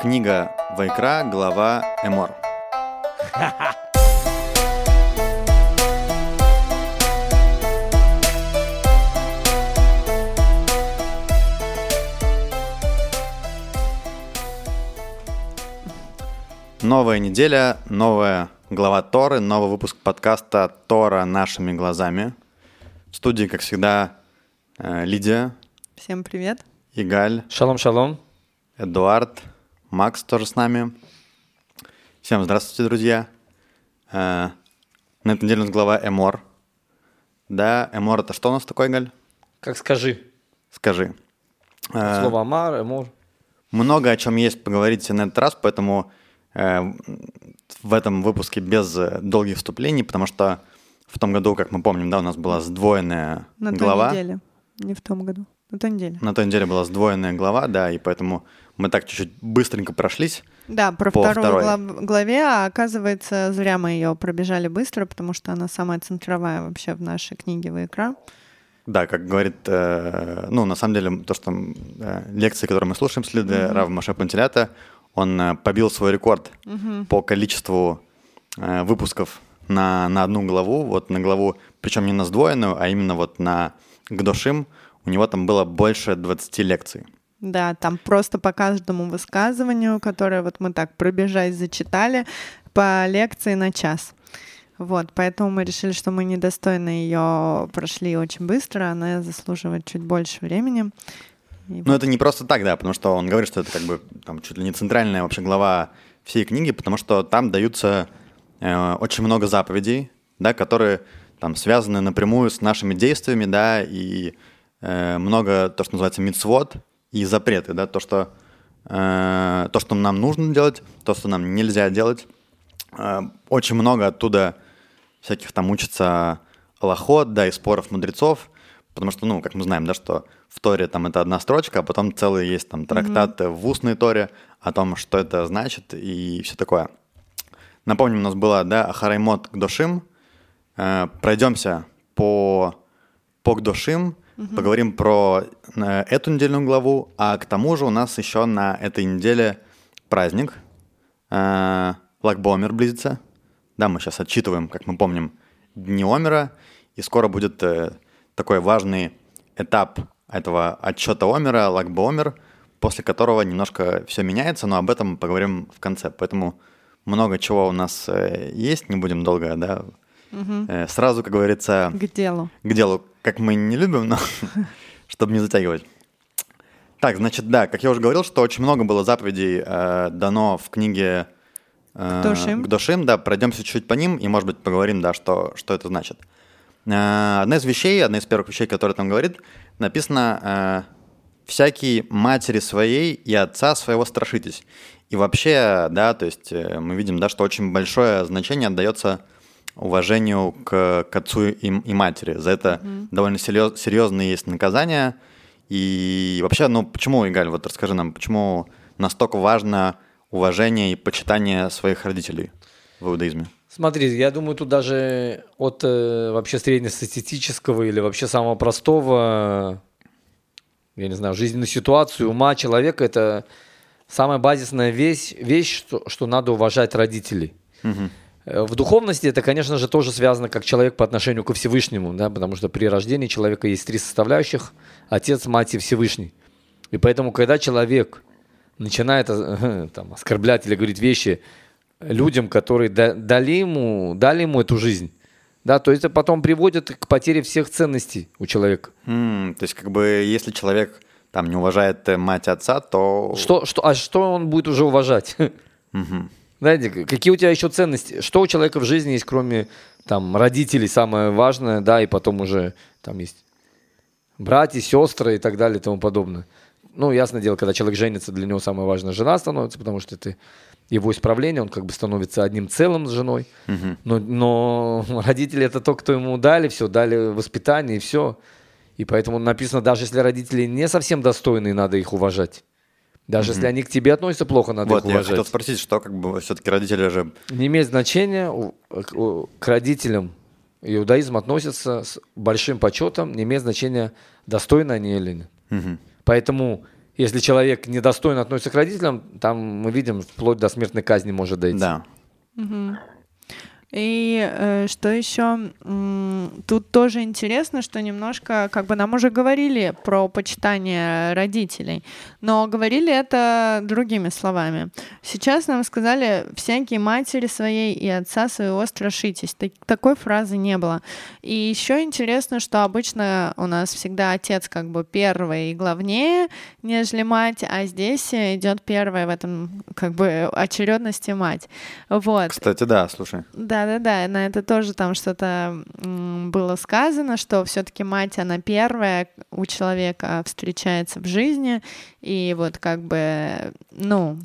Книга Вайкра, глава Эмор. Новая неделя, новая глава Торы, новый выпуск подкаста «Тора нашими глазами». В студии, как всегда, э, Лидия, Всем привет. Игаль, Шалом-шалом. Эдуард, Макс тоже с нами. Всем здравствуйте, друзья. Э, На этой неделе у нас глава Эмор. Да, Эмор это что у нас такое, Галь? Как скажи. Скажи. Э, Слово Амар, Эмор. Много о чем есть поговорить на этот раз, поэтому э, в этом выпуске без долгих вступлений, потому что в том году, как мы помним, да, у нас была сдвоенная На той глава. неделе. Не в том году. На той неделе. На той неделе была сдвоенная глава, да, и поэтому мы так чуть-чуть быстренько прошлись. Да, про По вторую второй. глав- главе, а оказывается, зря мы ее пробежали быстро, потому что она самая центровая вообще в нашей книге Вайкра. Да, как говорит, э, ну, на самом деле, то, что э, лекции, которые мы слушаем с Лидой, Рав Маше Пантелята, он э, побил свой рекорд по количеству э, выпусков на, на одну главу, вот на главу, причем не на сдвоенную, а именно вот на Гдошим, у него там было больше 20 лекций. Да, там просто по каждому высказыванию, которое вот мы так пробежать зачитали, по лекции на час. Вот, поэтому мы решили, что мы недостойно ее прошли очень быстро, она заслуживает чуть больше времени. Но это не просто так, да, потому что он говорит, что это как бы там чуть ли не центральная вообще глава всей книги, потому что там даются э, очень много заповедей, да, которые там связаны напрямую с нашими действиями, да, и э, много то, что называется мицвод и запреты, да, то, что э, то, что нам нужно делать, то, что нам нельзя делать. Э, очень много оттуда всяких там учится лохот, да, и споров мудрецов, потому что, ну, как мы знаем, да, что в Торе там это одна строчка, а потом целый есть там трактат в устной Торе о том, что это значит и все такое. Напомним, у нас была, да, Ахараймот Гдошим. Э, пройдемся по, по Гдошим, поговорим про э, эту недельную главу, а к тому же у нас еще на этой неделе праздник. Э, Лагбомер близится. Да, мы сейчас отчитываем, как мы помним, Дни Омера, и скоро будет э, такой важный этап этого отчета Омера, Лагбомер, после которого немножко все меняется, но об этом поговорим в конце. Поэтому много чего у нас есть, не будем долго, да, э, сразу, как говорится, к делу. к делу, как мы не любим, но чтобы не затягивать. Так, значит, да, как я уже говорил, что очень много было заповедей э, дано в книге э, Гдошим. Гдошим, да, пройдемся чуть-чуть по ним и, может быть, поговорим, да, что, что это значит. Э, одна из вещей, одна из первых вещей, которая там говорит, написано э, «всякие матери своей и отца своего страшитесь». И вообще, да, то есть э, мы видим, да, что очень большое значение отдается уважению к, к отцу и, и матери. За это довольно серьез- серьезные есть наказания. И вообще, ну почему, Игаль, вот расскажи нам, почему настолько важно уважение и почитание своих родителей в иудаизме? Смотри, я думаю, тут даже от э, вообще среднестатистического или вообще самого простого, я не знаю, жизненную ситуацию ума человека, это самая базисная вещь, вещь что, что надо уважать родителей. Э, В духовности это, конечно же, тоже связано как человек по отношению ко Всевышнему, да, потому что при рождении человека есть три составляющих – отец, мать и Всевышний. И поэтому, когда человек начинает э, там, оскорблять или говорить вещи людям, которые да- дали ему, дали ему эту жизнь, да, то это потом приводит к потере всех ценностей у человека. М, то есть, как бы, если человек там не уважает э, мать отца, то... Что, что, а что он будет уже уважать? Знаете, какие у тебя еще ценности? Что у человека в жизни есть, кроме там родителей, самое важное, да, и потом уже там есть братья, сестры и так далее и тому подобное. Ну, ясное дело, когда человек женится, для него самое важное жена становится, потому что это его исправление, он как бы становится одним целым с женой. Но, но родители это то, кто ему дали все, дали воспитание и все. И поэтому написано, даже если родители не совсем достойные, надо их уважать. Даже если они к тебе относятся плохо, надо Вот, их я уважать. хотел спросить, что как бы все-таки родители же... Не имеет значения, к родителям иудаизм относится с большим почетом, не имеет значения, достойны они или нет. Поэтому если человек недостойно относится к родителям, там мы видим, вплоть до смертной казни может дойти. Да. И э, что еще? Тут тоже интересно, что немножко, как бы нам уже говорили про почитание родителей, но говорили это другими словами. Сейчас нам сказали всякие матери своей и отца своего страшитесь. Так, такой фразы не было. И еще интересно, что обычно у нас всегда отец как бы первый и главнее, нежели мать, а здесь идет первая в этом как бы очередности мать. Вот. Кстати, да, слушай. Да, да-да-да, на это тоже там что-то было сказано, что все-таки мать, она первая у человека встречается в жизни, и вот как бы, ну,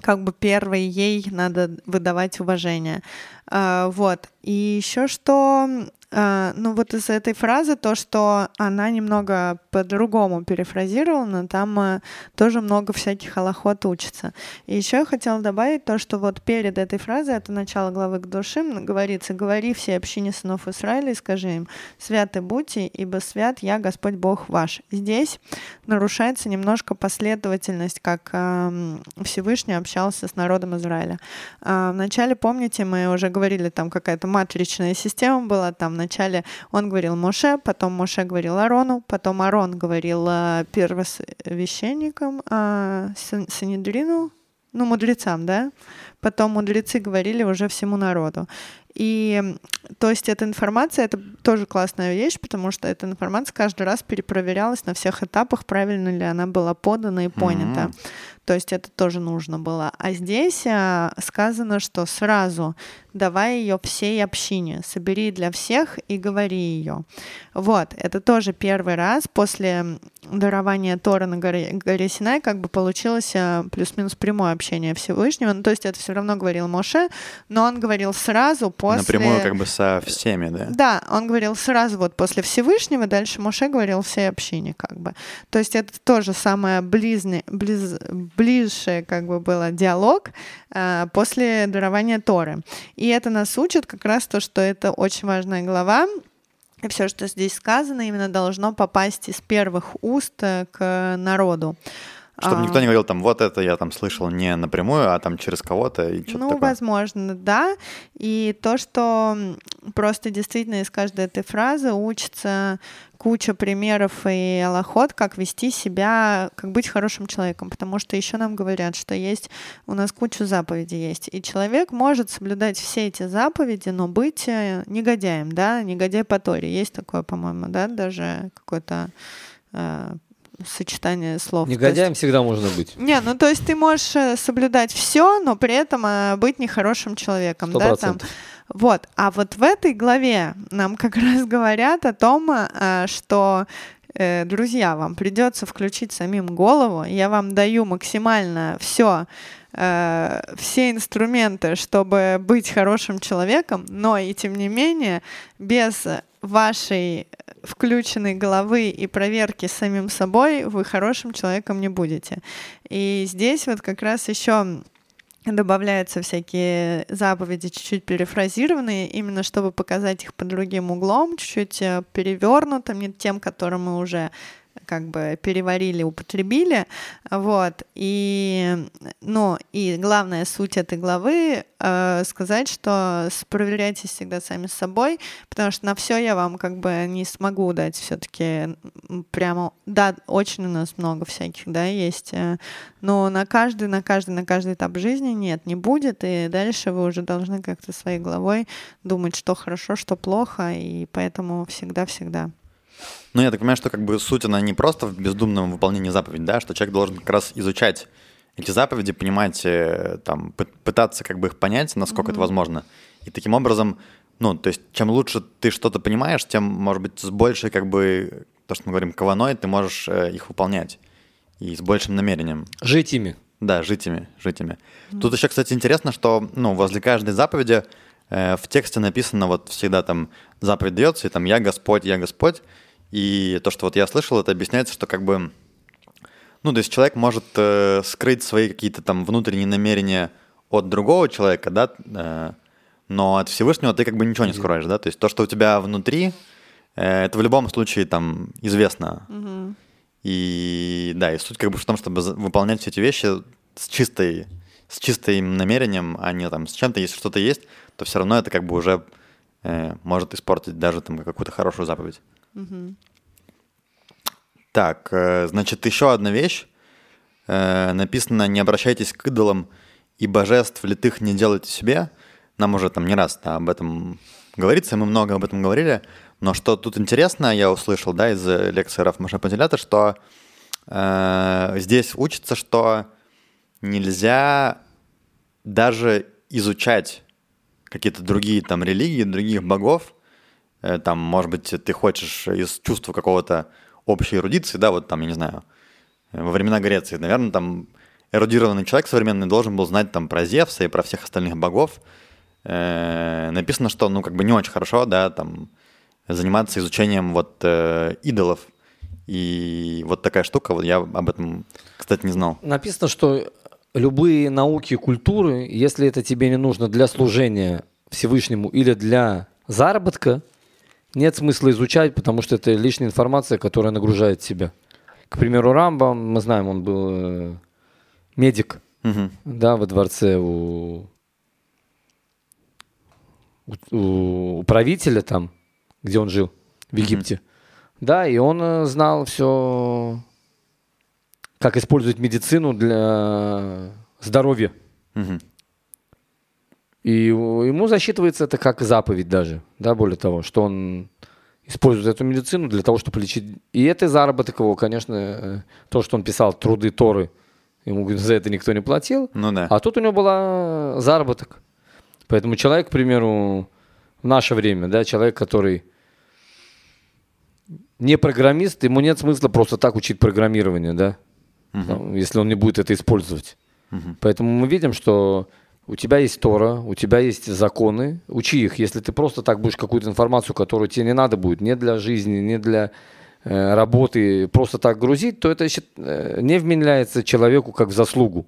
как бы первой ей надо выдавать уважение. А, вот. И еще что Uh, ну вот из этой фразы то, что она немного по-другому перефразирована, там uh, тоже много всяких аллоход учится. И еще я хотела добавить то, что вот перед этой фразой, это начало главы к душим, говорится, говори все общине сынов Израиля и скажи им, святы будьте, ибо свят я, Господь Бог ваш. Здесь нарушается немножко последовательность, как uh, Всевышний общался с народом Израиля. Вначале, помните, мы уже говорили, там какая-то матричная система была, там Вначале он говорил Моше, потом Моше говорил Арону, потом Арон говорил э, первосвященникам, э, Санедрину, ну, мудрецам, да? Потом мудрецы говорили уже всему народу. И то есть эта информация, это тоже классная вещь, потому что эта информация каждый раз перепроверялась на всех этапах, правильно ли она была подана и понята. Mm-hmm. То есть это тоже нужно было. А здесь а, сказано, что сразу давай ее всей общине, собери для всех и говори ее. Вот, это тоже первый раз после дарования Тора на горе, горе Синай как бы получилось а, плюс-минус прямое общение Всевышнего. Ну, то есть это все равно говорил Моше, но он говорил сразу после... Напрямую как бы со всеми, да? Да, он говорил сразу вот после Всевышнего, дальше Моше говорил всей общине как бы. То есть это тоже самое близне, близ, ближшее как бы было диалог э, после дарования Торы. И это нас учит как раз то, что это очень важная глава, и все, что здесь сказано, именно должно попасть из первых уст э, к народу. Чтобы а... никто не говорил, там, вот это я там слышал не напрямую, а там через кого-то и что-то Ну, такое. возможно, да. И то, что просто действительно из каждой этой фразы учится куча примеров и аллоход, как вести себя, как быть хорошим человеком, потому что еще нам говорят, что есть у нас куча заповедей есть, и человек может соблюдать все эти заповеди, но быть э, негодяем, да, негодяй по Торе, есть такое, по-моему, да, даже какой-то э, сочетание слов. Негодяем есть, всегда можно быть. Не, ну то есть ты можешь э, соблюдать все, но при этом э, быть нехорошим человеком, 100%. да, там. Вот, а вот в этой главе нам как раз говорят о том, э, что друзья, вам придется включить самим голову. Я вам даю максимально все, все инструменты, чтобы быть хорошим человеком, но и тем не менее без вашей включенной головы и проверки самим собой вы хорошим человеком не будете. И здесь вот как раз еще добавляются всякие заповеди чуть-чуть перефразированные, именно чтобы показать их под другим углом, чуть-чуть э, перевернутым, не тем, которым мы уже как бы переварили, употребили, вот, и, ну, и главная суть этой главы э, сказать, что проверяйтесь всегда сами с собой, потому что на все я вам как бы не смогу дать все-таки прямо, да, очень у нас много всяких, да, есть, э, но на каждый, на каждый, на каждый этап жизни нет, не будет, и дальше вы уже должны как-то своей головой думать, что хорошо, что плохо, и поэтому всегда-всегда. Ну, я так понимаю, что как бы суть, она не просто в бездумном выполнении заповедей, да, что человек должен как раз изучать эти заповеди, понимать, э, там, пытаться как бы их понять, насколько mm-hmm. это возможно. И таким образом, ну, то есть, чем лучше ты что-то понимаешь, тем, может быть, с большей, как бы, то, что мы говорим, кованой, ты можешь э, их выполнять. И с большим намерением. Жить ими. Да, жить ими, жить ими. Mm-hmm. Тут еще, кстати, интересно, что, ну, возле каждой заповеди э, в тексте написано вот всегда там заповедь дается, и там «Я Господь, я Господь», и то, что вот я слышал, это объясняется, что как бы, ну, то есть человек может э, скрыть свои какие-то там внутренние намерения от другого человека, да, э, но от Всевышнего ты как бы ничего не скроешь, да, то есть то, что у тебя внутри, э, это в любом случае там известно. И да, и суть как бы в том, чтобы выполнять все эти вещи с чистой, с чистым намерением, а не там с чем-то. Если что-то есть, то все равно это как бы уже э, может испортить даже там какую-то хорошую заповедь. Так, э, значит, еще одна вещь. Э, написано «Не обращайтесь к идолам и божеств литых не делайте себе». Нам уже там не раз об этом говорится, мы много об этом говорили. Но что тут интересно, я услышал, да, из э, лекции Раф Машапантилята, что э, здесь учится, что нельзя даже изучать какие-то другие там религии, других богов, там, может быть, ты хочешь из чувства какого-то общей эрудиции, да, вот там, я не знаю, э, во времена Греции, наверное, там эрудированный человек современный должен был знать там про Зевса и про всех остальных богов. Э, написано, что, ну, как бы не очень хорошо, да, там, заниматься изучением вот э, идолов. И вот такая штука, вот я об этом, кстати, не знал. Написано, что любые науки и культуры, если это тебе не нужно для служения Всевышнему или для заработка, нет смысла изучать, потому что это лишняя информация, которая нагружает тебя. К примеру, Рамбам, мы знаем, он был э, медик, Мгм. да, во дворце у, у, у правителя там, где он жил, в Египте. Да, и он э, знал все, как использовать медицину для здоровья. Мгм. И ему засчитывается это как заповедь даже, да, более того, что он использует эту медицину для того, чтобы лечить. И это заработок его, конечно, э, то, что он писал труды Торы, ему за это никто не платил. Ну да. А тут у него была заработок. Поэтому человек, к примеру, в наше время, да, человек, который не программист, ему нет смысла просто так учить программирование, да, Там, если он не будет это использовать. Поэтому мы видим, что у тебя есть Тора, у тебя есть законы, учи их. Если ты просто так будешь какую-то информацию, которую тебе не надо будет, не для жизни, не для э, работы, просто так грузить, то это э, не вменяется человеку как в заслугу.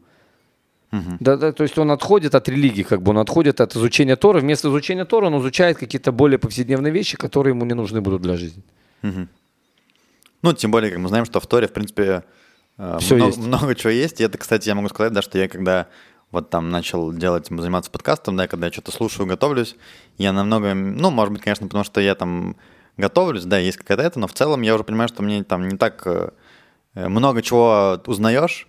Да, да, то есть он отходит от религии, как бы он отходит от изучения Тора. Вместо изучения Тора он изучает какие-то более повседневные вещи, которые ему не нужны будут для жизни. Ну, тем более, как мы знаем, что в Торе, в принципе, э, Всё много, есть. много чего есть. И это, кстати, я могу сказать, да, что я когда вот там начал делать, заниматься подкастом, да, когда я что-то слушаю, готовлюсь, я намного, ну, может быть, конечно, потому что я там готовлюсь, да, есть какая-то это, но в целом я уже понимаю, что мне там не так э, много чего узнаешь,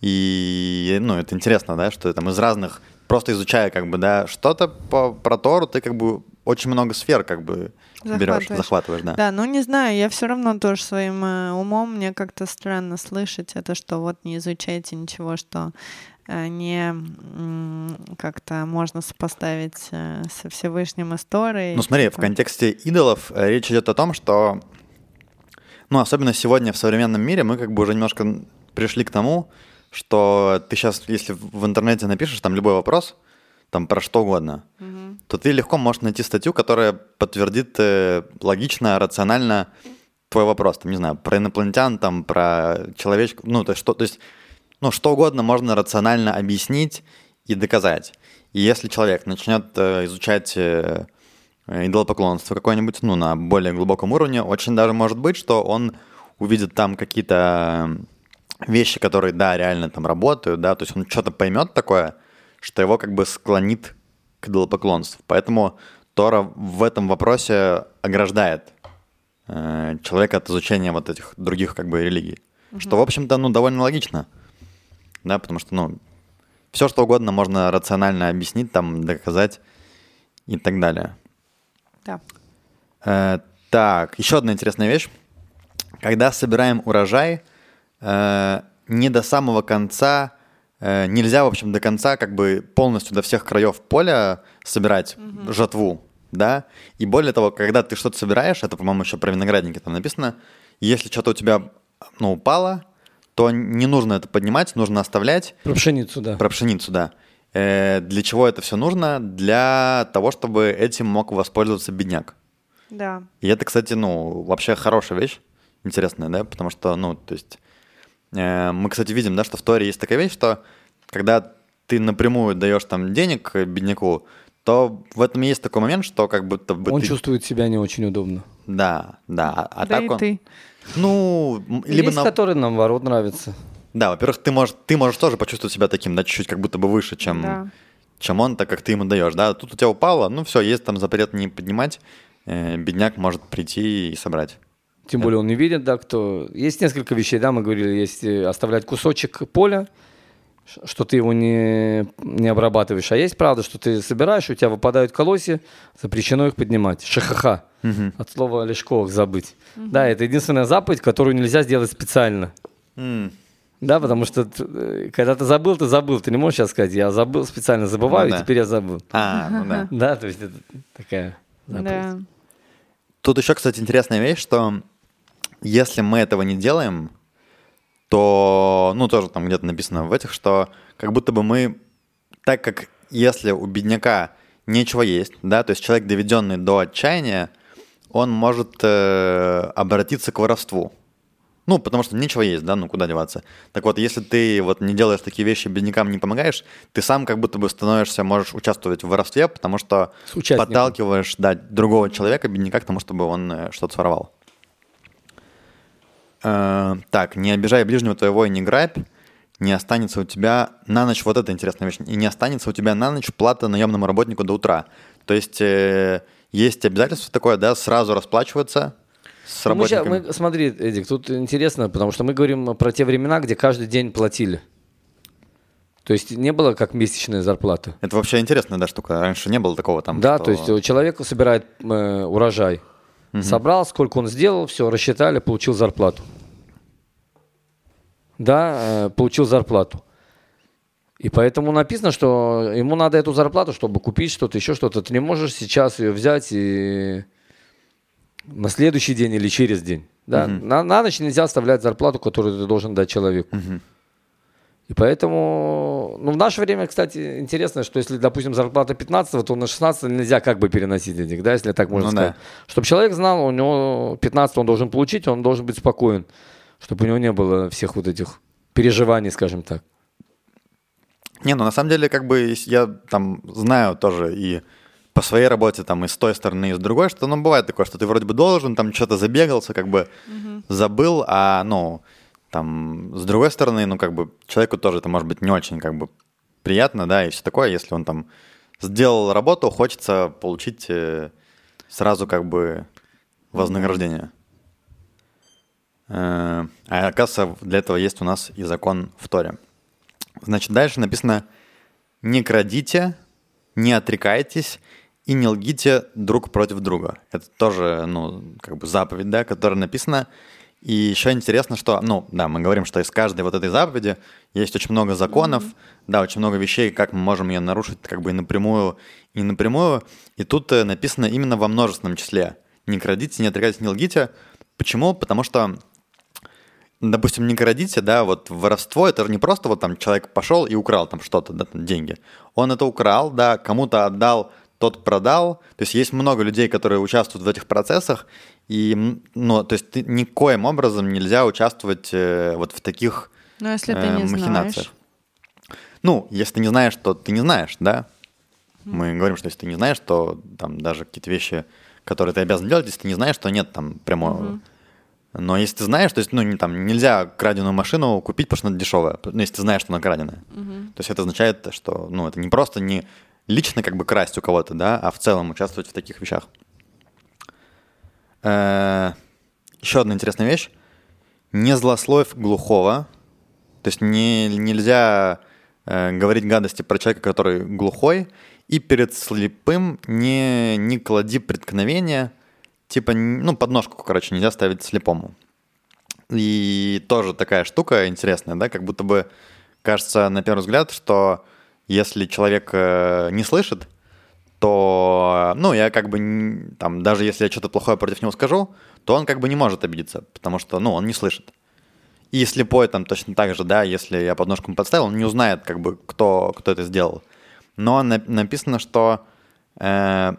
и, ну, это интересно, да, что там из разных, просто изучая, как бы, да, что-то по, про Тору, ты как бы очень много сфер, как бы, берешь, Захватываешь. да. Да, ну не знаю, я все равно тоже своим э, умом мне как-то странно слышать это, что вот не изучайте ничего, что не м, как-то можно сопоставить э, со Всевышним историей. Ну смотри, в типа. контексте идолов э, речь идет о том, что, ну особенно сегодня в современном мире мы как бы уже немножко пришли к тому, что ты сейчас, если в интернете напишешь там любой вопрос, там про что угодно, то ты легко можешь найти статью, которая подтвердит э, логично, рационально твой вопрос. Там, не знаю, про инопланетян, там, про человечку, ну, то есть, что, то есть, ну, что угодно можно рационально объяснить и доказать. И если человек начнет э, изучать э, э, идолопоклонство какое-нибудь, ну, на более глубоком уровне, очень даже может быть, что он увидит там какие-то вещи, которые, да, реально там работают, да, то есть он что-то поймет такое, что его как бы склонит к идолопоклонству. Поэтому Тора в этом вопросе ограждает э, человека от изучения вот этих других как бы религий. Что, в общем-то, ну, довольно логично. Да, потому что, ну, все что угодно можно рационально объяснить, там, доказать и так далее. Да. Э, так, еще одна интересная вещь. Когда собираем урожай, э, не до самого конца, э, нельзя, в общем, до конца как бы полностью до всех краев поля собирать жатву, да? И более того, когда ты что-то собираешь, это, по-моему, еще про виноградники там написано, если что-то у тебя, ну, упало, то не нужно это поднимать, нужно оставлять, Про пшеницу, да. про пшеницу, да. Э, для чего это все нужно? Для того, чтобы этим мог воспользоваться бедняк. Да. И это, кстати, ну, вообще хорошая вещь, интересная, да, потому что, ну, то есть, э, мы, кстати, видим, да, что в Торе есть такая вещь, что когда ты напрямую даешь там денег бедняку, то в этом есть такой момент, что как будто бы Он ты... чувствует себя не очень удобно. Да, да, а да так и он... ты. Ну, либо Есть, на- которые наоборот нравятся. Да, во-первых, ты можешь, ты можешь тоже почувствовать себя таким, да, чуть-чуть как будто бы выше, чем, Да. чем он, так как ты ему даешь, да. Тут у тебя упало, ну все, есть там запрет не поднимать, э, бедняк может прийти и собрать. Тем более он не видит, да, кто... Есть несколько вещей, да, мы говорили, есть э, оставлять кусочек поля, что ты его не, не обрабатываешь. А есть правда, что ты собираешь, у тебя выпадают колосья, запрещено их поднимать. Шахаха. От слова лешковых забыть. Да, это единственная заповедь, которую нельзя сделать специально. М, Да, потому что э, когда ты забыл, ты забыл. Ты не можешь сейчас сказать, я забыл, специально забываю, Ну и да. теперь я забыл. А, ну да. Да, то есть это такая заповедь. Да. Тут еще, кстати, интересная вещь, что если мы этого не делаем, то, ну, тоже там где-то написано в этих, что как будто бы мы, так как если у бедняка нечего есть, да, то есть человек, доведенный до отчаяния, он может э, обратиться к воровству. Ну, потому что нечего есть, да, ну куда деваться. Так вот, если ты вот не делаешь такие вещи, беднякам не помогаешь, ты сам как будто бы становишься, можешь участвовать в воровстве, потому что подталкиваешь, да, другого человека, бедняка, к тому, чтобы он э, что-то своровал. Э, так, не обижай ближнего твоего и не грабь, не останется у тебя на ночь, вот это интересная вещь, и не останется у тебя на ночь плата наемному работнику до утра. То есть э, есть обязательство такое, да, сразу расплачиваться с Ну, мы ща- работниками. мы- смотри, Эдик, тут интересно, потому что мы говорим про те времена, где каждый день платили. То есть не было как месячная зарплата. Это вообще интересная да, штука. Раньше не было такого там. да, что- то есть человек собирает э, урожай, собрал, сколько он сделал, все, рассчитали, получил зарплату. Да, э, получил зарплату. И поэтому написано, что ему надо эту зарплату, чтобы купить что-то, еще что-то. Ты не можешь сейчас ее взять и на следующий день или через день. Да? на, на ночь нельзя оставлять зарплату, которую ты должен дать человеку. И поэтому, ну, в наше время, кстати, интересно, что если, допустим, зарплата 15, то на 16 нельзя как бы переносить этих, да, если так можно Ну сказать. Чтобы человек знал, у него 15 он должен получить, он должен быть спокоен, чтобы у него не было всех вот этих переживаний, скажем так. Не, ну на самом деле, как бы я там знаю тоже и по своей работе, там, и с той стороны, и с другой, что, ну, бывает такое, что ты вроде бы должен, там, что-то забегался, как бы забыл, а, ну, там, с другой стороны, ну, как бы человеку тоже это может быть не очень, как бы, приятно, да, и все такое, если он там сделал работу, хочется получить э, сразу, как бы, вознаграждение. Э, А оказывается, для этого есть у нас и закон в Торе. Значит, дальше написано «Не крадите, не отрекайтесь и не лгите друг против друга». Это тоже, ну, как бы заповедь, да, которая написана. И еще интересно, что, ну, да, мы говорим, что из каждой вот этой заповеди есть очень много законов, да, очень много вещей, как мы можем ее нарушить, как бы и напрямую, и напрямую. И тут э, написано именно во множественном числе. Не крадите, не отрекайтесь, не лгите. Почему? Потому что допустим, не крадите, да, вот воровство, это же не просто вот там человек пошел и украл там что-то, да, там деньги. Он это украл, да, кому-то отдал, тот продал. То есть есть много людей, которые участвуют в этих процессах, и, ну, то есть ты никоим образом нельзя участвовать э, вот в таких Но если ты э, не махинациях. знаешь. Ну, если ты не знаешь, то ты не знаешь, да. Мы говорим, что если ты не знаешь, то там даже какие-то вещи, которые ты обязан делать, если ты не знаешь, то нет там прямого. Но если ты знаешь, то есть, ну, не, там, нельзя краденую машину купить, потому что она дешевая, ну, если ты знаешь, что она краденая. То есть это означает, что, ну, это не просто не лично как бы красть у кого-то, да, а в целом участвовать в таких вещах. Э, Еще одна интересная вещь. Не злословь глухого. То есть не, нельзя э, говорить гадости про человека, который глухой. И перед слепым не, не клади преткновения. Типа, ну, подножку, короче, нельзя ставить слепому. И тоже такая штука интересная, да, как будто бы кажется на первый взгляд, что если человек э, не слышит, то, ну, я как бы, там, даже если я что-то плохое против него скажу, то он как бы не может обидеться, потому что, ну, он не слышит. И слепой там точно так же, да, если я подножку подставил, он не узнает, как бы, кто, кто это сделал. Но на- написано, что э,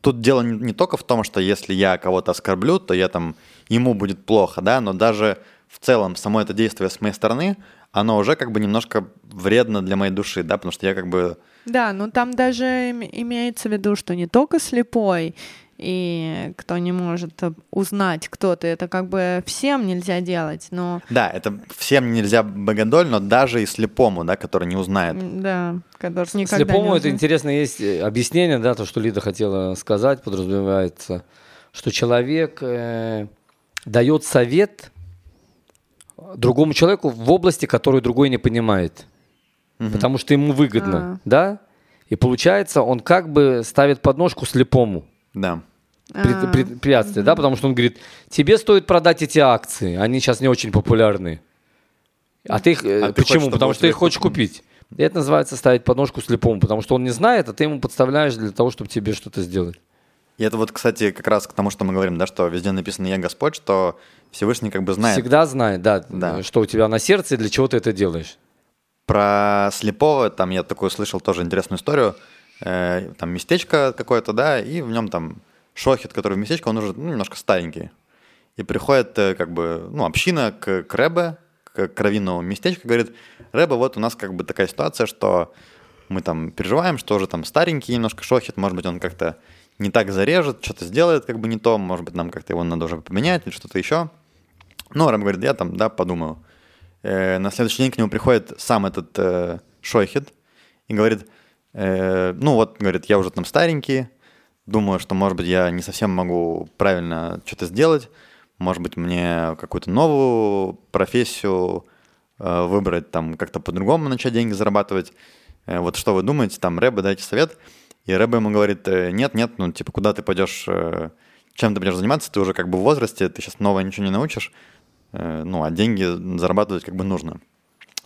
тут дело не, не только в том, что если я кого-то оскорблю, то я там, ему будет плохо, да, но даже в целом само это действие с моей стороны, оно уже как бы немножко вредно для моей души, да, потому что я как бы... Да, ну там даже им- имеется в виду, что не только слепой, и кто не может узнать, кто ты, это как бы всем нельзя делать, но... Да, это всем нельзя богодоль, но даже и слепому, да, который не узнает. Да, который никогда Слепому не это узнает. интересно, есть э, объяснение, да, то, что Лида хотела сказать, подразумевается, что человек э, дает совет другому человеку в области, которую другой не понимает. Потому что ему выгодно, А. да? И получается, он как бы ставит подножку слепому. Да. пред- А, препятствие, да, потому что он говорит, тебе стоит продать эти акции, они сейчас не очень популярны. А ты их, э, А ты почему? хочешь, потому что ты их хочешь купить. И это называется ставить подножку слепому, потому что он не знает, а ты ему подставляешь для того, чтобы тебе что-то сделать. И это вот, кстати, как раз к тому, что мы говорим, да, что везде написано «Я Господь», что Всевышний как бы знает Всегда знает, да, Да. что у тебя на сердце и для чего ты это делаешь. Про слепого, там я такую слышал тоже интересную историю. Э, там местечко какое-то, да, и в нем там шохет, который в местечко, он уже ну, немножко старенький. И приходит э, как бы, ну, община к, к Рэбе, к, к раввину местечка, говорит, Рэбе, вот у нас как бы такая ситуация, что мы там переживаем, что уже там старенький немножко шохет, может быть, он как-то не так зарежет, что-то сделает как бы не то, может быть, нам как-то его надо уже поменять или что-то еще. Ну, Рэбе говорит, я там, да, подумаю. Э, на следующий день к нему приходит сам этот э, шойхет и говорит, э, ну вот, говорит, я уже там старенький, думаю, что, может быть, я не совсем могу правильно что-то сделать, может быть, мне какую-то новую профессию э, выбрать, там как-то по-другому начать деньги зарабатывать. Э, вот что вы думаете, там, Рэбе, дайте совет. И Рэбе ему говорит, э, нет, нет, ну, типа, куда ты пойдешь, э, чем ты будешь заниматься, ты уже как бы в возрасте, ты сейчас новое ничего не научишь, ну, а деньги зарабатывать как бы нужно.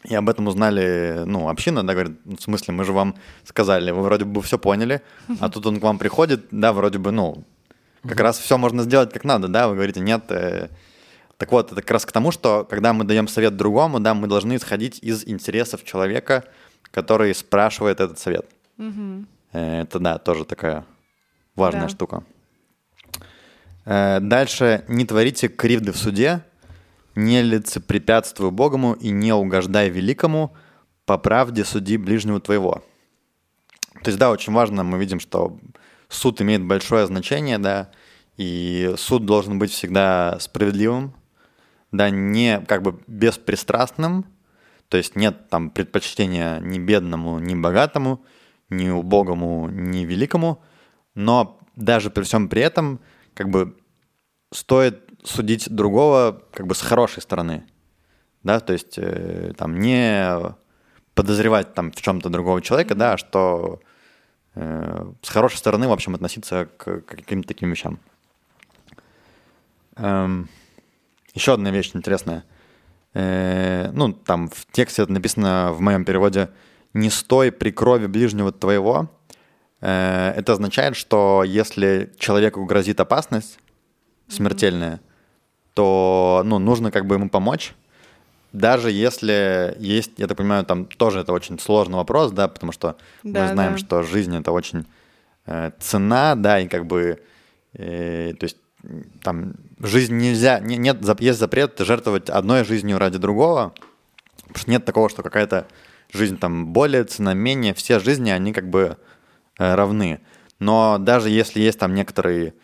И об этом узнали, ну, община, да, говорит, «Ну, в смысле, мы же вам сказали, вы вроде бы все поняли, а тут он к вам приходит, да, вроде бы, ну, как раз все можно сделать как надо, да, вы говорите, нет. э, Так вот, это как раз к тому, что когда мы даем совет другому, да, мы должны исходить из интересов человека, который спрашивает этот совет. Э, Это, да, тоже такая важная Да. штука. Э, Дальше. Не творите кривды в суде, не лицепрепятствуй Богому и не угождай великому, по правде суди ближнего твоего. То есть, да, очень важно, мы видим, что суд имеет большое значение, да, и суд должен быть всегда справедливым, да, не как бы беспристрастным, то есть нет там предпочтения ни бедному, ни богатому, ни убогому, ни великому, но даже при всем при этом как бы стоит судить другого как бы с хорошей стороны, да, то есть э, там не подозревать там в чем-то другого человека, да, а что э, с хорошей стороны, в общем, относиться к, к каким-то таким вещам. Эм, еще одна вещь интересная. Э, ну, там в тексте это написано в моем переводе «Не стой при крови ближнего твоего». Э, это означает, что если человеку грозит опасность смертельная, то ну, нужно как бы ему помочь, даже если есть, я так понимаю, там тоже это очень сложный вопрос, да, потому что Да, мы знаем, да. что жизнь это очень э, цена, да, и как бы, э, то есть там жизнь нельзя, не- нет, есть запрет жертвовать одной жизнью ради другого, потому что нет такого, что какая-то жизнь там более цена, менее, все жизни, они как бы э, равны. Но даже если есть там некоторые,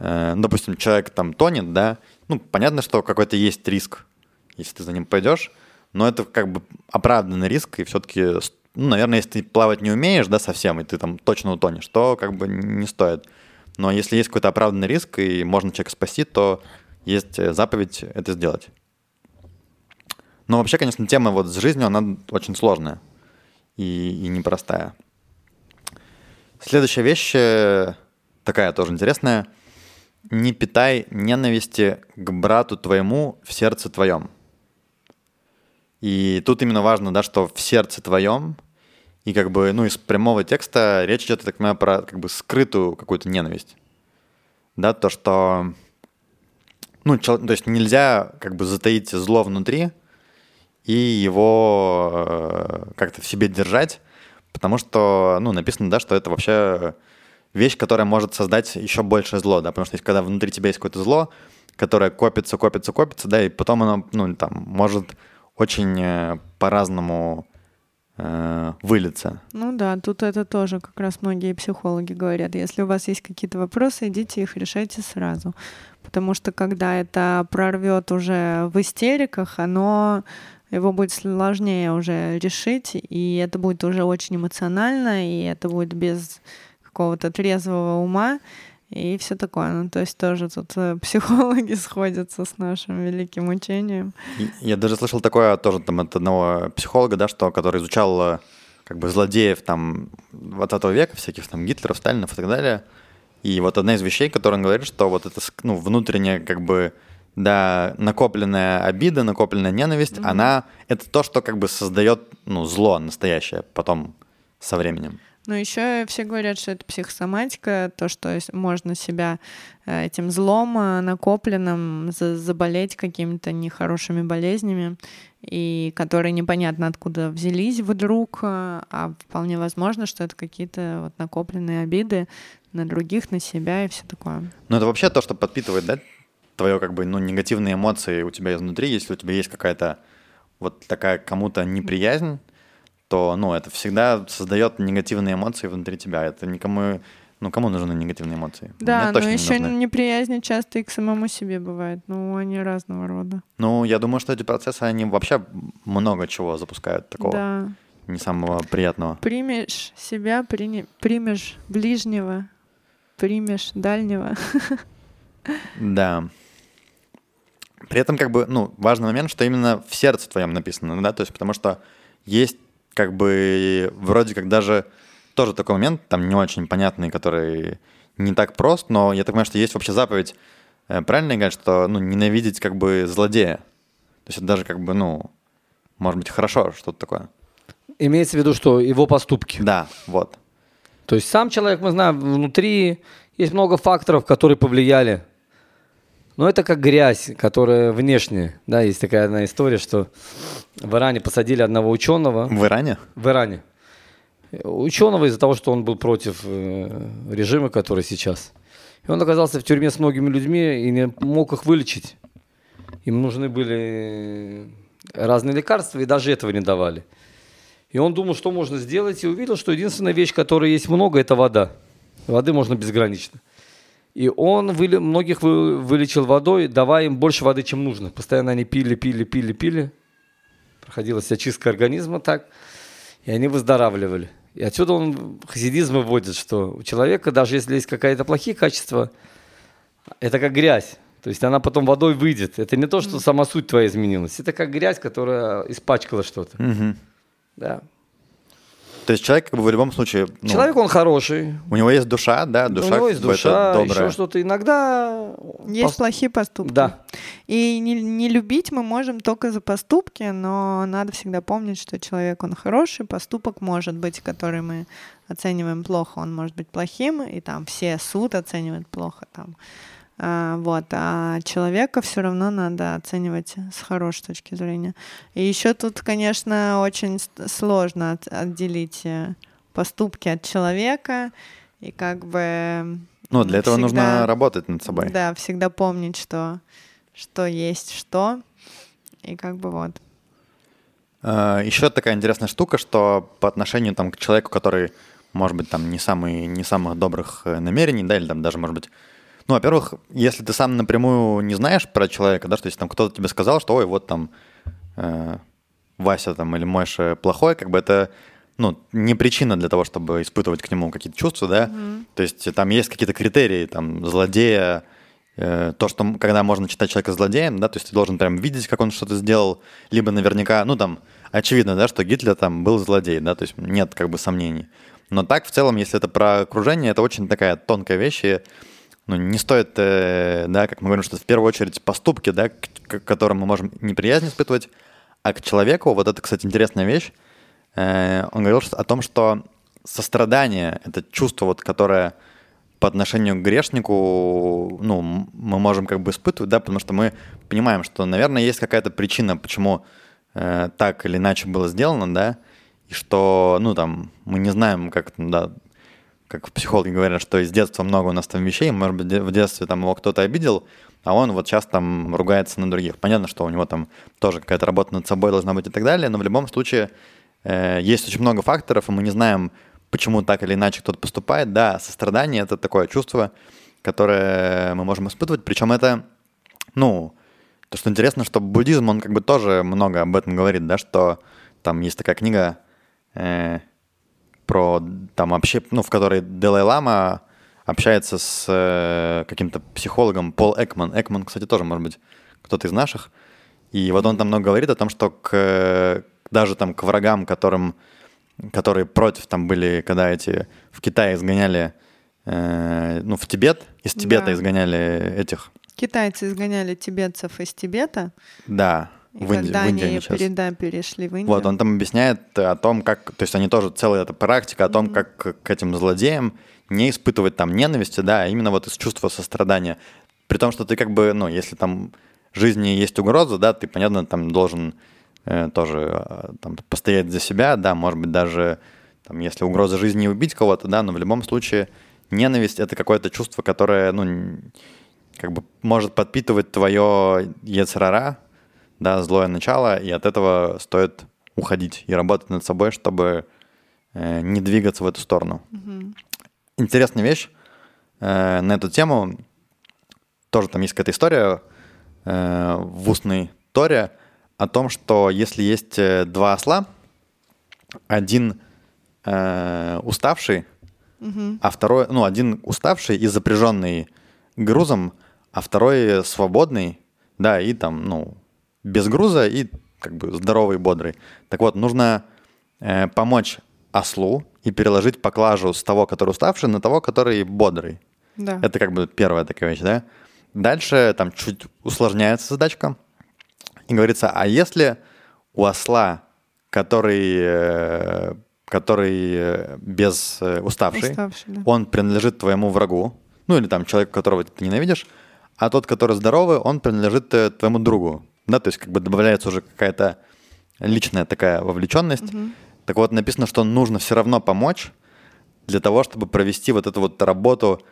э, ну, допустим, человек там тонет, да, ну, понятно, что какой-то есть риск, если ты за ним пойдешь, но это как бы оправданный риск, и все-таки, ну, наверное, если ты плавать не умеешь, да, совсем, и ты там точно утонешь, то как бы не стоит. Но если есть какой-то оправданный риск, и можно человека спасти, то есть э, заповедь это сделать. Но вообще, конечно, тема вот с жизнью, она очень сложная и, и непростая. Следующая вещь э, такая тоже интересная. Не питай ненависти к брату твоему в сердце твоем. И тут именно важно, да, что в сердце твоем, и как бы, ну, из прямого текста речь идет, я так понимаю, про как бы скрытую какую-то ненависть. Да, то, что, ну, чел- то есть нельзя как бы затаить зло внутри и его э, как-то в себе держать, потому что, ну, написано, да, что это вообще вещь, которая может создать еще большее зло, да, потому что если когда внутри тебя есть какое-то зло, которое копится, копится, копится, да, и потом оно, ну, там, может очень э, по-разному э, вылиться. Ну да, тут это тоже как раз многие психологи говорят. Если у вас есть какие-то вопросы, идите их решайте сразу. Потому что когда это прорвет уже в истериках, оно его будет сложнее уже решить, и это будет уже очень эмоционально, и это будет без какого-то трезвого ума и все такое. Ну, то есть тоже тут э, психологи сходятся с нашим великим учением. Я даже слышал такое тоже там от одного психолога, да, что который изучал э, как бы злодеев там 20 века, всяких там Гитлеров, Сталинов и так далее. И вот одна из вещей, которую он говорит, что вот это ну, внутренняя как бы да, накопленная обида, накопленная ненависть, mm-hmm. она это то, что как бы создает ну, зло настоящее потом со временем. Ну, еще все говорят, что это психосоматика, то, что можно себя э, этим злом э, накопленным заболеть какими-то нехорошими болезнями, и которые непонятно откуда взялись вдруг, э, а вполне возможно, что это какие-то вот накопленные обиды на других, на себя и все такое. Ну, это вообще то, что подпитывает, да, твое как бы, ну, негативные эмоции у тебя изнутри, если у тебя есть какая-то вот такая кому-то неприязнь, то, ну, это всегда создает негативные эмоции внутри тебя. Это никому, ну, кому нужны негативные эмоции? Да, но еще не неприязни часто и к самому себе бывает. Ну, они разного рода. Ну, я думаю, что эти процессы, они вообще много чего запускают такого. Да. Не самого приятного. Примешь себя, при... примешь ближнего, примешь дальнего. Да. При этом, как бы, ну, важный момент, что именно в сердце твоем написано, да, то есть потому что есть как бы вроде как даже тоже такой момент, там не очень понятный, который не так прост, но я так понимаю, что есть вообще заповедь, э, правильно говорить, что ну, ненавидеть как бы злодея. То есть это даже как бы, ну, может быть, хорошо, что-то такое. Имеется в виду, что его поступки. Да, вот. То есть сам человек, мы знаем, внутри есть много факторов, которые повлияли но это как грязь, которая внешняя. Да, есть такая одна история, что в Иране посадили одного ученого. В Иране? В Иране. Ученого из-за того, что он был против э, режима, который сейчас. И он оказался в тюрьме с многими людьми и не мог их вылечить. Им нужны были разные лекарства, и даже этого не давали. И он думал, что можно сделать, и увидел, что единственная вещь, которой есть много, это вода. Воды можно безгранично. И он выли, многих вы, вылечил водой, давая им больше воды, чем нужно. Постоянно они пили, пили, пили, пили. Проходилась очистка организма так. И они выздоравливали. И отсюда он хасидизм выводит, что у человека, даже если есть какие-то плохие качества, это как грязь. То есть она потом водой выйдет. Это не то, что сама суть твоя изменилась. Это как грязь, которая испачкала что-то. Угу. Да. То есть человек как бы, в любом случае... Ну, человек, он хороший. У него есть душа, да? Душа, у него есть душа, еще что-то. Иногда... Есть Пос... плохие поступки. Да. И не, не любить мы можем только за поступки, но надо всегда помнить, что человек, он хороший, поступок может быть, который мы оцениваем плохо, он может быть плохим, и там все суд оценивает плохо, там вот, а человека все равно надо оценивать с хорошей точки зрения. И еще тут, конечно, очень сложно от, отделить э, поступки от человека и как бы. Ну, для этого всегда, нужно работать над собой. Да, всегда помнить, что что есть что, и как бы вот. А, еще такая интересная штука, что по отношению там к человеку, который, может быть, там не самый не самых добрых э, намерений, да, или там даже, может быть, ну, во-первых, если ты сам напрямую не знаешь про человека, да, что если там кто-то тебе сказал, что, ой, вот там э, Вася там или Мойша плохой, как бы это, ну, не причина для того, чтобы испытывать к нему какие-то чувства, да. Mm-hmm. То есть там есть какие-то критерии, там, злодея, э, то, что когда можно читать человека злодеем, да, то есть ты должен прям видеть, как он что-то сделал, либо наверняка, ну, там, очевидно, да, что Гитлер там был злодей, да, то есть нет как бы сомнений. Но так, в целом, если это про окружение, это очень такая тонкая вещь, и ну, не стоит, э, да, как мы говорим, что в первую очередь поступки, да, к, которым мы можем неприязнь испытывать, а к человеку, вот это, кстати, интересная вещь, э, он говорил о том, что сострадание — это чувство, вот, которое по отношению к грешнику, ну, мы можем как бы испытывать, да, потому что мы понимаем, что, наверное, есть какая-то причина, почему э, так или иначе было сделано, да, и что, ну, там, мы не знаем, как, да, как психологи говорят, что из детства много у нас там вещей, может быть, в детстве там его кто-то обидел, а он вот сейчас там ругается на других. Понятно, что у него там тоже какая-то работа над собой должна быть и так далее, но в любом случае э, есть очень много факторов, и мы не знаем, почему так или иначе кто-то поступает. Да, сострадание — это такое чувство, которое мы можем испытывать, причем это, ну, то, что интересно, что буддизм, он как бы тоже много об этом говорит, да, что там есть такая книга э, про, там, вообще, ну, в которой Далай-Лама общается с э, каким-то психологом Пол Экман. Экман, кстати, тоже, может быть, кто-то из наших. И вот он там много говорит о том, что к, даже там к врагам, которым, которые против там были, когда эти в Китае изгоняли, э, ну, в Тибет, из Тибета Да. изгоняли этих, Китайцы изгоняли тибетцев из Тибета, да, и в, Инди- когда в Индии они они сейчас. переда- перешли в Индию. Вот, он там объясняет о том, как... То есть они тоже целая эта практика о том, как к этим злодеям не испытывать там ненависти, да, а именно вот из чувства сострадания. При том, что ты как бы, ну, если там жизни есть угроза, да, ты, понятно, там должен э, тоже э, там, постоять за себя, да, может быть, даже там, если угроза жизни убить кого-то, да, но в любом случае ненависть — это какое-то чувство, которое, ну, как бы может подпитывать твое ецрара, да, злое начало, и от этого стоит уходить и работать над собой, чтобы э, не двигаться в эту сторону. Интересная вещь э, на эту тему. Тоже там есть какая-то история э, в устной Торе о том, что если есть э, два осла, один э, уставший, а второй, ну, один уставший и запряженный грузом, а второй свободный, да, и там, ну, без груза и как бы здоровый, бодрый. Так вот, нужно э, помочь ослу и переложить поклажу с того, который уставший, на того, который бодрый. Да. Это как бы первая такая вещь, да? Дальше там чуть усложняется задачка. И говорится, а если у осла, который, э, который э, без э, уставший, Уставший, да. он принадлежит твоему врагу, ну или там человеку, которого ты ненавидишь, а тот, который здоровый, он принадлежит твоему другу. Да, то есть как бы добавляется уже какая-то личная такая вовлеченность. Так вот, написано, что нужно все равно помочь для того, чтобы провести вот эту вот работу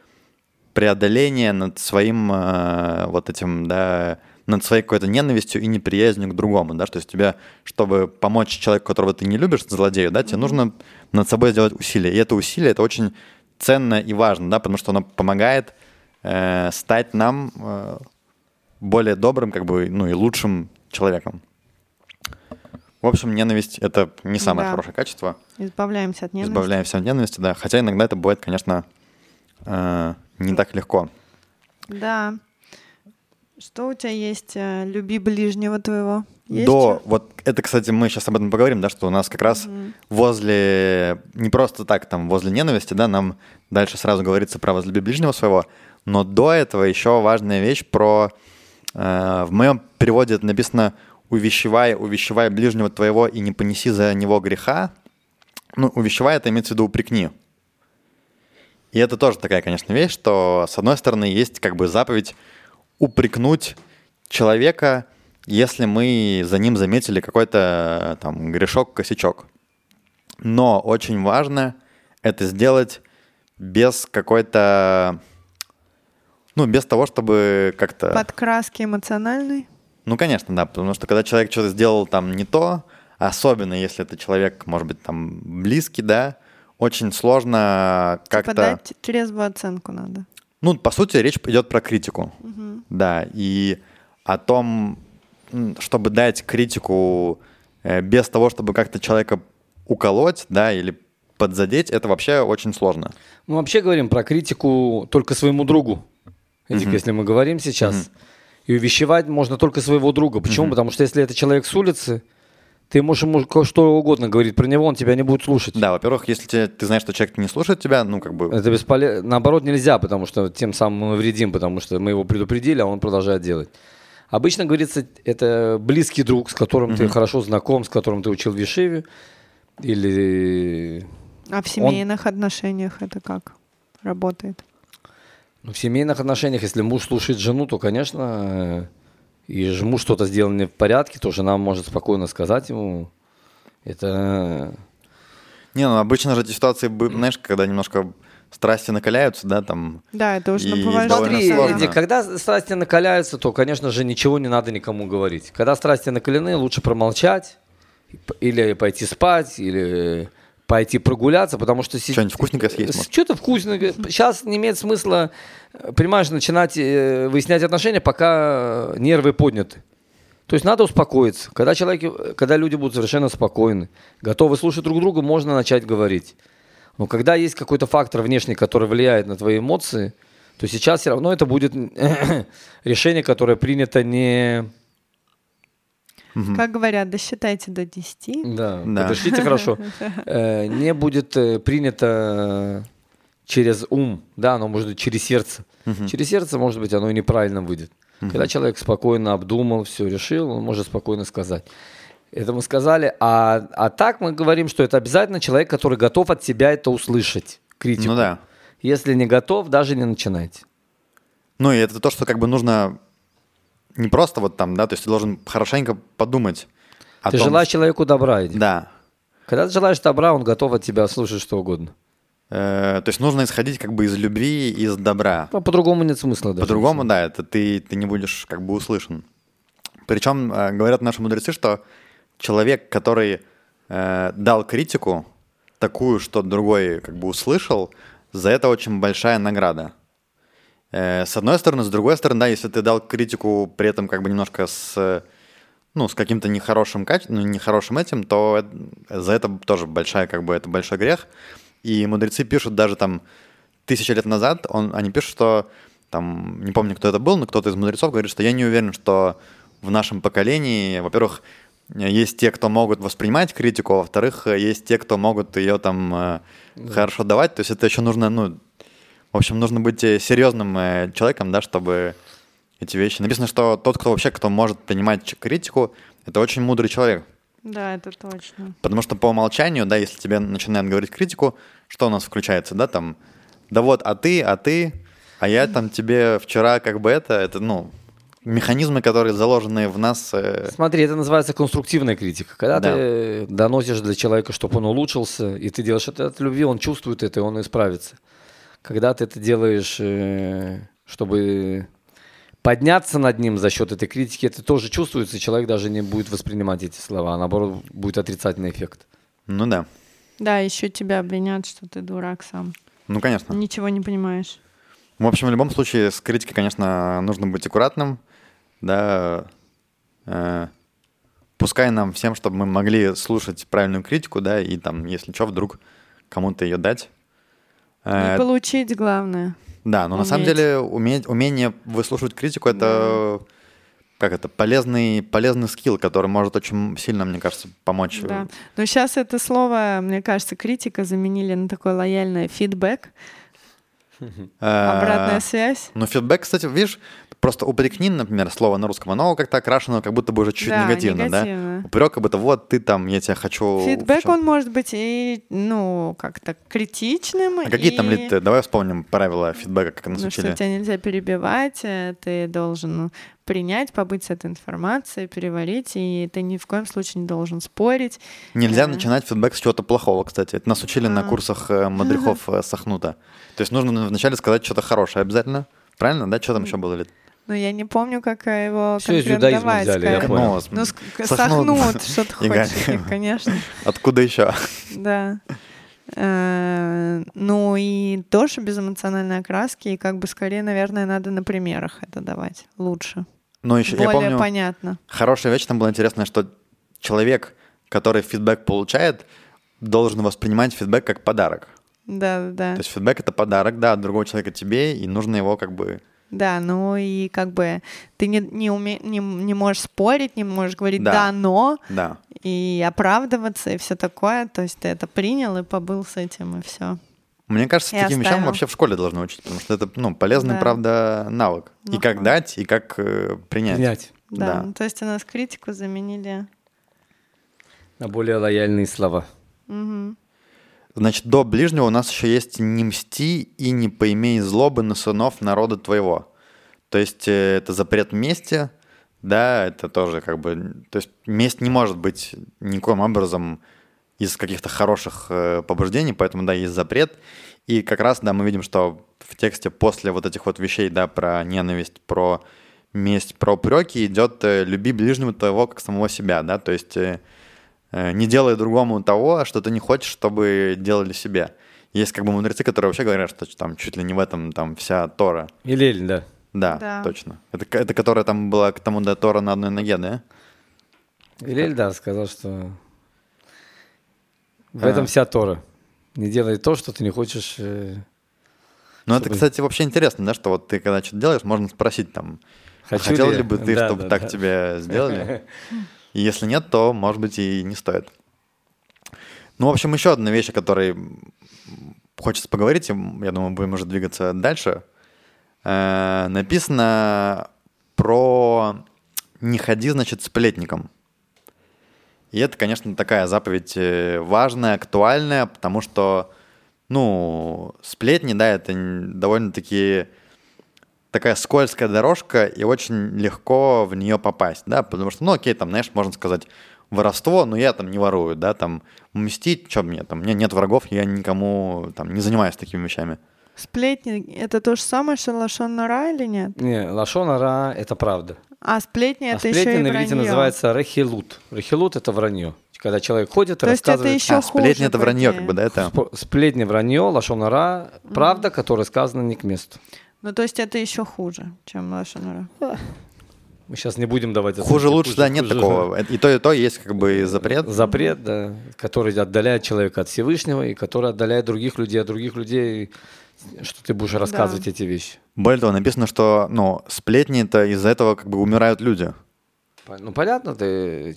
преодоления над своим э, вот этим, да, над своей какой-то ненавистью и неприязнью к другому, да, что есть тебе, чтобы помочь человеку, которого ты не любишь, злодею, да, тебе нужно над собой сделать усилие. И это усилие, это очень ценно и важно, да, потому что оно помогает э, стать нам э, более добрым, как бы, ну и лучшим человеком. В общем, ненависть — это не самое Да. хорошее качество. Избавляемся от ненависти. Избавляемся от ненависти, да. Хотя иногда это бывает, конечно, э, не так легко. Да. Что у тебя есть? э, Люби ближнего твоего. Есть До, чё? вот это, кстати, мы сейчас об этом поговорим, да, что у нас как раз возле, не просто так там, возле ненависти, да, нам дальше сразу говорится про возлюби ближнего своего, но до этого еще важная вещь про, в моем переводе это написано «увещевай, увещевай ближнего твоего и не понеси за него греха». Ну, увещевай, это имеется в виду упрекни. И это тоже такая, конечно, вещь, что, с одной стороны, есть как бы заповедь упрекнуть человека, если мы за ним заметили какой-то там грешок, косячок. Но очень важно это сделать без какой-то... Ну, без того, чтобы как-то... Подкраски эмоциональной. Ну, конечно, да, потому что когда человек что-то сделал там не то, особенно если это человек, может быть, там близкий, да, очень сложно как-то... Типа дать трезвую оценку надо. Ну, по сути, речь идет про критику. Да, и о том, чтобы дать критику э, без того, чтобы как-то человека уколоть, да, или подзадеть, это вообще очень сложно. Мы вообще говорим про критику только своему другу. Эдик, если мы говорим сейчас. И увещевать можно только своего друга. Почему? Потому что если это человек с улицы, ты можешь ему что угодно говорить про него, он тебя не будет слушать. Да, во-первых, если те- ты знаешь, что человек не слушает тебя, ну, как бы... Это бесполезно. Наоборот, нельзя, потому что тем самым мы вредим, потому что мы его предупредили, а он продолжает делать. Обычно говорится, это близкий друг, с которым ты хорошо знаком, с которым ты учил в Вишиве. Или А в семейных отношениях это как работает? Ну, в семейных отношениях, если муж слушает жену, то, конечно, э, и муж что-то сделал не в порядке, то жена может спокойно сказать ему. Это Не, ну, обычно же эти ситуации, знаешь, когда немножко страсти накаляются, да, там... Да, это уже бывает. Смотри, сложно. Когда страсти накаляются, то, конечно же, ничего не надо никому говорить. Когда страсти накалены, лучше промолчать или пойти спать, или пойти прогуляться, потому что... Что-нибудь вкусненькое съесть, может? Что-то вкусное. Сейчас не имеет смысла, э, понимаешь, начинать э, выяснять отношения, пока нервы подняты. То есть надо успокоиться. Когда, человек, когда люди будут совершенно спокойны, готовы слушать друг друга, можно начать говорить. Но когда есть какой-то фактор внешний, который влияет на твои эмоции, то сейчас все равно это будет решение, которое принято не... Как говорят, досчитайте до 10. Да, Да. подождите хорошо. Э, Не будет э, принято через ум, да, оно может быть через сердце. Через сердце, может быть, оно и неправильно выйдет. Когда человек спокойно обдумал, все решил, он может спокойно сказать. Это мы сказали. А, а так мы говорим, что это обязательно человек, который готов от себя это услышать, критику. Ну да. Если не готов, даже не начинайте. Ну и это то, что как бы нужно не просто вот там, да, то есть ты должен хорошенько подумать о ты том, желаешь что- человеку добра. Эдик. Да. Когда ты желаешь добра, он готов от тебя слушать что угодно. Э, то есть нужно исходить как бы из любви, из добра. А по-другому нет смысла даже. По-другому, да, это ты, ты не будешь как бы услышан. Причем э, говорят наши мудрецы, что человек, который э, дал критику, такую, что другой как бы услышал, за это очень большая награда. Э, с одной стороны, с другой стороны, да, если ты дал критику при этом как бы немножко с, ну, с каким-то нехорошим качеством, ну, нехорошим этим, то за это тоже большая, как бы, это большой грех. И мудрецы пишут даже там тысячи лет назад, он, они пишут, что там, не помню, кто это был, но кто-то из мудрецов говорит, что я не уверен, что в нашем поколении, во-первых, есть те, кто могут воспринимать критику, а во-вторых, есть те, кто могут ее там э, хорошо давать. То есть это еще нужно, ну, в общем, нужно быть э, серьезным э, человеком, да, чтобы эти вещи. Написано, что тот, кто вообще, кто может принимать критику, это очень мудрый человек. Да, это точно. Потому что по умолчанию, да, если тебе начинают говорить критику, что у нас включается, да, там, да вот, а ты, а ты, а я там тебе вчера как бы это, это, ну, механизмы, которые заложены в нас. э, Смотри, это называется конструктивная критика. Когда Да. ты доносишь для человека, чтобы он улучшился, и ты делаешь это от любви, он чувствует это, и он исправится. Когда ты это делаешь, э, чтобы подняться над ним за счет этой критики, это тоже чувствуется, и человек даже не будет воспринимать эти слова, а наоборот будет отрицательный эффект. Ну да. Да, еще тебя обвинят, что ты дурак сам. Ну, конечно. Ничего не понимаешь. В общем, в любом случае, с критикой, конечно, нужно быть аккуратным, да. э, пускай нам всем, чтобы мы могли слушать правильную критику, да, и там, если что, вдруг кому-то ее дать. И Э, получить главное. Да, но на самом Уметь. деле уметь, умение выслушивать критику это как это полезный полезный скилл, который может очень сильно, мне кажется, помочь. Да. Но сейчас это слово, мне кажется, критика заменили на такое лояльное фидбэк, Э, обратная связь. Ну, фидбэк, кстати, видишь, просто упрекни, например, слово на русском, оно как-то окрашено, как будто бы уже чуть Да, негативно, негативно. да? Упрек, как будто вот ты там, я тебя хочу... Фидбэк, он может быть и, ну, как-то критичным. А какие там и- ли ты? Давай вспомним правила фидбэка, как нас Ну, что учили. тебя нельзя перебивать, э, ты должен принять, побыть с этой информацией, переварить, и ты ни в коем случае не должен спорить. Нельзя Да. начинать фидбэк с чего-то плохого, кстати. Это нас учили на А. курсах э, мадрихов Сахнута. То есть нужно вначале сказать что-то хорошее обязательно. Правильно, да? Что там еще было? Лид? Но я не помню, как его Всё из давать, взяли, я понял. Ну, Ну, Сахнут. что ты хочешь, конечно. Откуда еще? Да. Э, Ну и тоже без эмоциональной окраски, и как бы скорее, наверное, надо на примерах это давать лучше. Ну, еще, я Более помню, понятно. хорошая вещь там была интересная, что человек, который фидбэк получает, должен воспринимать фидбэк как подарок. Да, да, То есть фидбэк — это подарок, да, от другого человека тебе, и нужно его как бы... да. Ну и как бы ты не, не, уме- не, не можешь спорить, не можешь говорить Да. да, но, Да. и оправдываться, и все такое. То есть ты это принял и побыл с этим, и все. Мне кажется, И таким вещам вообще в школе должны учить, потому что это, ну, полезный, Да. правда, навык. И Ну, как ага. дать, и как э, принять. Принять Да. Да. Ну, то есть у нас критику заменили. на более лояльные слова. Мгм. Значит, до ближнего у нас еще есть «не мсти и не поимей злобы на сынов народа твоего». То есть э, это запрет мести, да, это тоже как бы... То есть месть не может быть никоим образом из каких-то хороших э, побуждений, поэтому, да, есть запрет. И как раз, да, мы видим, что в тексте после вот этих вот вещей, да, про ненависть, про месть, про упреки идет э, «люби ближнего твоего, как самого себя», да, то есть... э, не делай другому того, что ты не хочешь, чтобы делали себе. Есть как бы мудрецы, которые вообще говорят, что там чуть ли не в этом там вся Тора. Илель, да. Да, Да. точно. Это, это которая там была к тому, да, Тора на одной ноге, да? Илель, да, сказал, что в А. этом вся Тора. Не делай то, что ты не хочешь. э, Ну, это, Чтобы- кстати, вообще интересно, да, что вот ты когда что-то делаешь, можно спросить там, а Хочу хотел ли- ли бы ты, Да, чтобы да, так да. тебе сделали? И если нет, то, может быть, и не стоит. Ну, в общем, еще одна вещь, о которой хочется поговорить, и, я думаю, будем уже двигаться дальше. Э, Написано про «не ходи, значит, сплетником». И это, конечно, такая заповедь э, важная, актуальная, потому что, ну, сплетни, да, это довольно-таки такая скользкая дорожка, и очень легко в нее попасть, да, потому что, ну, окей, там, знаешь, можно сказать, воровство, но я там не ворую, да, там, мстить, что мне, там, у меня нет врагов, я никому, там, не занимаюсь такими вещами. Сплетни — это то же самое, что лошон нора или нет? Не, лашонара — это правда. А сплетни — а это сплетни еще и на вранье. называется рехилут. Рехилут — это вранье. Когда человек ходит и есть это рассказывает... еще а, сплетни это вранье, как бы, да, это... Сплетни вранье, лашонара — правда, которая сказана не к месту. Ну, то есть это еще хуже, чем лошон нора. Мы сейчас не будем давать... Хуже оценки, лучше, да, нет хуже. такого. И то, и то есть как бы запрет. Запрет, да, который отдаляет человека от Всевышнего и который отдаляет других людей от других людей, что ты будешь рассказывать эти вещи. Более того, написано, что, ну, сплетни это из-за этого как бы умирают люди. Ну, понятно, ты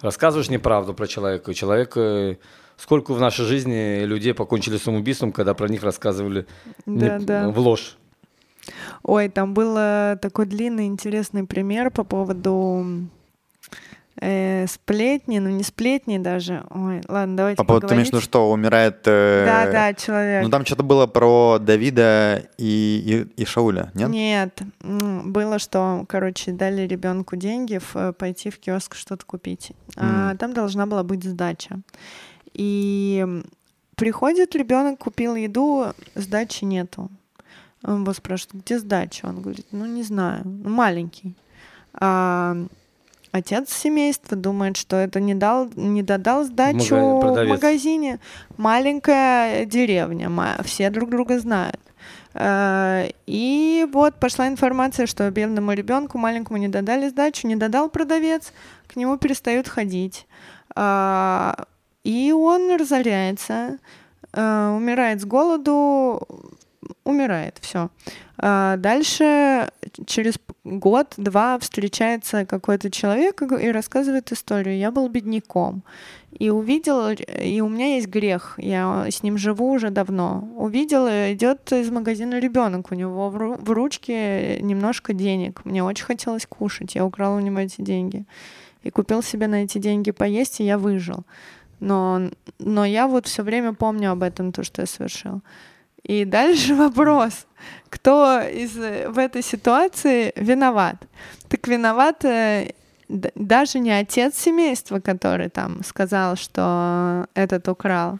рассказываешь неправду про человека. Человек, сколько в нашей жизни людей покончили самоубийством, когда про них рассказывали не- Да, да. в ложь. Ой, там был э, такой длинный интересный пример по поводу э, сплетни, ну не сплетни даже. Ой, ладно, давайте По поводу, ты имеешь в виду, что умирает... э, Да, да, человек. Ну, там что-то было про Давида и, и, и Шауля, нет? Нет, было, что, короче, дали ребенку деньги в- э, пойти в киоск что-то купить. А Мгм. там должна была быть сдача. И приходит ребенок, купил еду, сдачи нету. Он его спрашивает, где сдача? Он говорит, ну не знаю, ну, маленький. А отец семейства думает, что это не дал, не додал сдачу мага- в магазине. Маленькая деревня, все друг друга знают. Э, И вот пошла информация, что бедному ребенку маленькому не додали сдачу, не додал продавец, к нему перестают ходить. А, И он разоряется, э, умирает с голоду, умирает, все. Дальше через год-два встречается какой-то человек и рассказывает историю. Я был бедняком и увидел, и у меня есть грех, я с ним живу уже давно. Увидел, идет из магазина ребенок, у него в ручке немножко денег. Мне очень хотелось кушать, я украл у него эти деньги и купил себе на эти деньги поесть, и я выжил. Но, но я вот все время помню об этом, то, что я совершил. И дальше вопрос, кто из, э, в этой ситуации виноват? Так виноват э, даже не отец семейства, который там сказал, что этот украл,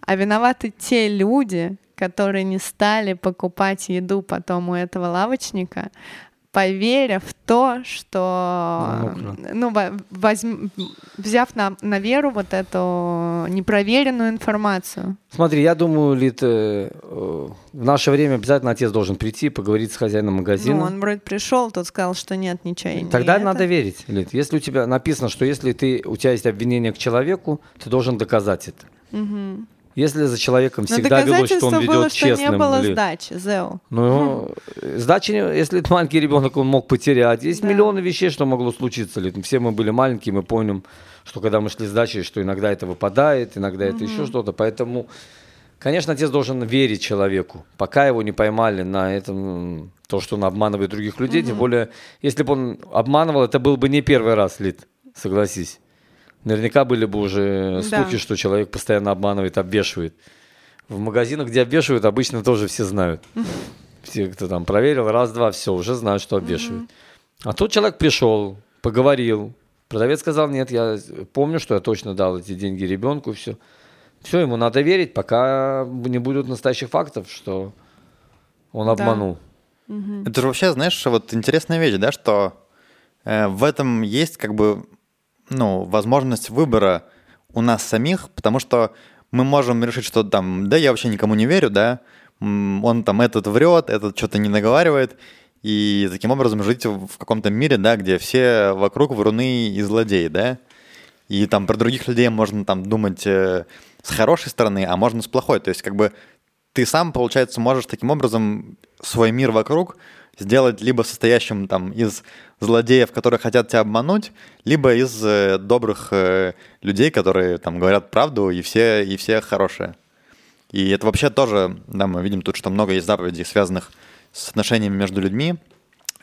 а виноваты те люди, которые не стали покупать еду потом у этого лавочника, поверя в то, что, ну, во- возьм- взяв на, на веру вот эту непроверенную информацию. Смотри, я думаю, Лид, э, э, в наше время обязательно отец должен прийти, поговорить с хозяином магазина. Ну, он вроде пришел, тот сказал, что нет, ничего и не Тогда это. надо верить, Лид. Если у тебя написано, что если ты, у тебя есть обвинение к человеку, ты должен доказать это. Мгм. Если за человеком всегда велось, что он ведет было, что честным, не было Лид. сдачи, Зеу. Ну, э, сдачи, если это маленький ребенок, он мог потерять. Есть Да. миллионы вещей, что могло случиться. Все мы были маленькие, мы помним, что когда мы шли с дачей, что иногда это выпадает, иногда это еще что-то. Поэтому, конечно, отец должен верить человеку, пока его не поймали на этом, то, что он обманывает других людей. Тем более, если бы он обманывал, это был бы не первый раз, Лид, согласись. Наверняка были бы уже Да. случаи, что человек постоянно обманывает, обвешивает. В магазинах, где обвешивают, обычно тоже все знают. Все, кто там проверил, раз-два, все, уже знают, что обвешивают. А тут человек пришел, поговорил. Продавец сказал, нет, я помню, что я точно дал эти деньги ребенку, все. Все, ему надо верить, пока не будут настоящих фактов, что он Да. обманул. Это же вообще, знаешь, вот интересная вещь, да, что э, в этом есть как бы, ну, возможность выбора у нас самих, потому что мы можем решить, что там, да, я вообще никому не верю, да, он там этот врет, этот что-то не наговаривает, и таким образом жить в каком-то мире, да, где все вокруг вруны и злодеи, да, и там про других людей можно там думать э, с хорошей стороны, а можно с плохой, то есть как бы ты сам, получается, можешь таким образом свой мир вокруг сделать либо состоящим там из злодеев, которые хотят тебя обмануть, либо из э, добрых э, людей, которые там говорят правду, и все, и все хорошие. И это вообще тоже, да, мы видим тут, что много есть заповедей, связанных с отношениями между людьми.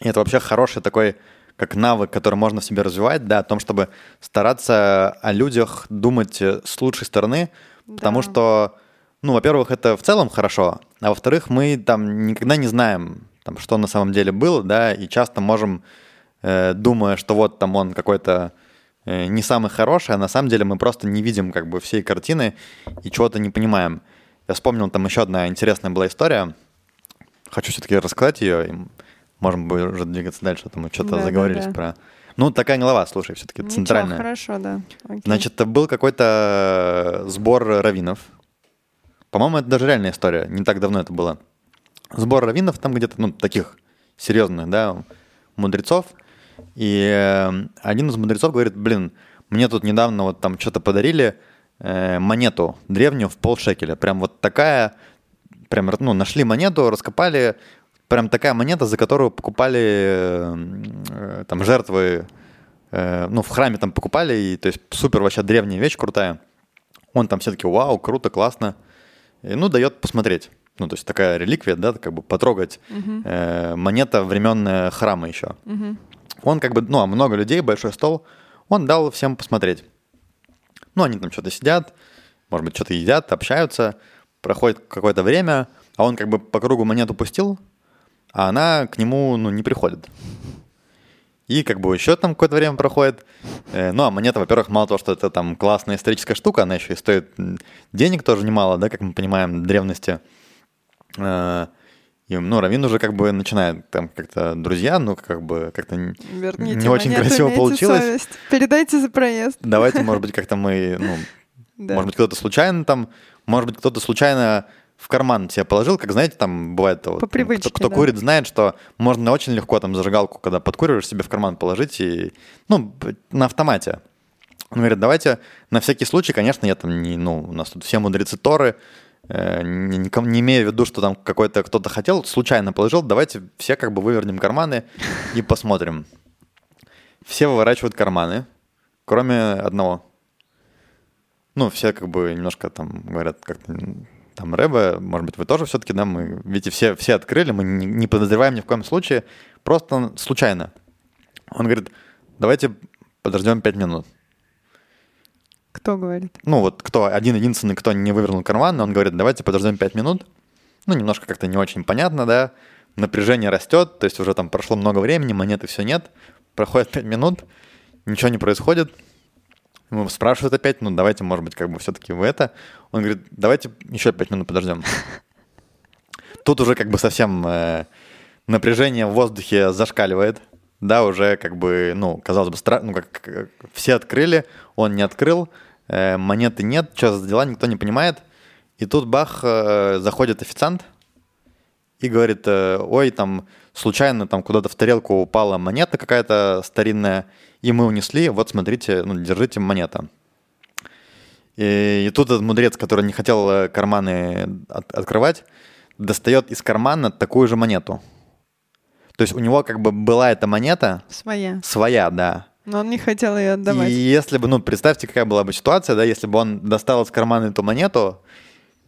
И это вообще хороший такой, как навык, который можно в себе развивать, да, о том, чтобы стараться о людях думать э, с лучшей стороны, потому Да. что, ну, во-первых, это в целом хорошо, а во-вторых, мы там никогда не знаем, там, что на самом деле было, да, и часто можем, э, думая, что вот там он какой-то э, не самый хороший, а на самом деле мы просто не видим как бы всей картины и чего-то не понимаем. Я вспомнил, там еще одна интересная была история. Хочу все-таки рассказать ее, и можем бы уже двигаться дальше, а мы что-то Да, да, заговорились да. про... Ну, такая глава, слушай, все-таки Ничего, центральная. хорошо, да. Окей. Значит, был какой-то сбор раввинов. По-моему, это даже реальная история. Не так давно это было. Сбор раввинов там где-то, ну, таких серьезных, да, мудрецов. И э, один из мудрецов говорит, блин, мне тут недавно вот там что-то подарили, э, монету древнюю в полшекеля. Прям вот такая, прям, ну, нашли монету, раскопали, прям такая монета, за которую покупали э, там жертвы, э, ну, в храме там покупали, и, то есть супер вообще древняя вещь, крутая. Он там все-таки, вау, круто, классно. И, ну, дает посмотреть. Ну, то есть такая реликвия, да, как бы потрогать. Э, монета времен храма еще. Он как бы, ну, а много людей, большой стол, он дал всем посмотреть. Ну, они там что-то сидят, может быть, что-то едят, общаются, проходит какое-то время, а он как бы по кругу монету пустил, а она к нему, ну, не приходит. И как бы еще там какое-то время проходит. Э, Ну, а монета, во-первых, мало того, что это там классная историческая штука, она еще и стоит денег тоже немало, да, как мы понимаем, древности. Э, И, ну, Равин уже как бы начинает там как-то друзья, ну, как бы как-то Верните не очень монету, красиво получилось. совесть. Передайте за проезд. Давайте, может быть, как-то мы, ну, Да. может быть, кто-то случайно там, может быть, кто-то случайно в карман себе положил, как, знаете, там бывает, вот, По привычке, кто, кто да. курит, знает, что можно очень легко там зажигалку, когда подкуриваешь, себе в карман положить и, ну, на автомате. Он говорит, давайте на всякий случай, конечно, я там не, ну, у нас тут все мудрецы Торы, не, никому- не имея в виду, что там какой-то кто-то хотел, случайно положил, давайте все как бы вывернем карманы и посмотрим. Все выворачивают карманы, кроме одного. Ну, все как бы немножко там говорят, как-то там Рэбе, может быть, вы тоже все-таки, да, мы, видите, все, все открыли, мы не, не подозреваем ни в коем случае, просто случайно. Он говорит, давайте подождем 5 минут. Кто говорит? Ну, вот кто, один единственный, кто не вывернул карман, он говорит, давайте подождем 5 минут. Ну, немножко как-то не очень понятно, да, напряжение растет, то есть уже там прошло много времени, монеты все нет, проходит 5 минут, ничего не происходит, Ему спрашивают опять, ну давайте, может быть, как бы все-таки вы это. Он говорит, давайте еще пять минут подождем. Тут уже как бы совсем э, напряжение в воздухе зашкаливает. Да, уже как бы, ну, казалось бы, стра... ну, как, все открыли, он не открыл, монеты нет, что за дела, никто не понимает. И тут бах, э, заходит официант и говорит, э, ой, там случайно там куда-то в тарелку упала монета какая-то старинная, и мы унесли, вот смотрите, ну, держите монета. И, и тут этот мудрец, который не хотел э, карманы от- открывать, достает из кармана такую же монету. То есть у него как бы была эта монета Своя. своя, да. Но он не хотел ее отдавать. И если бы, ну, представьте, какая была бы ситуация, да, если бы он достал из кармана эту монету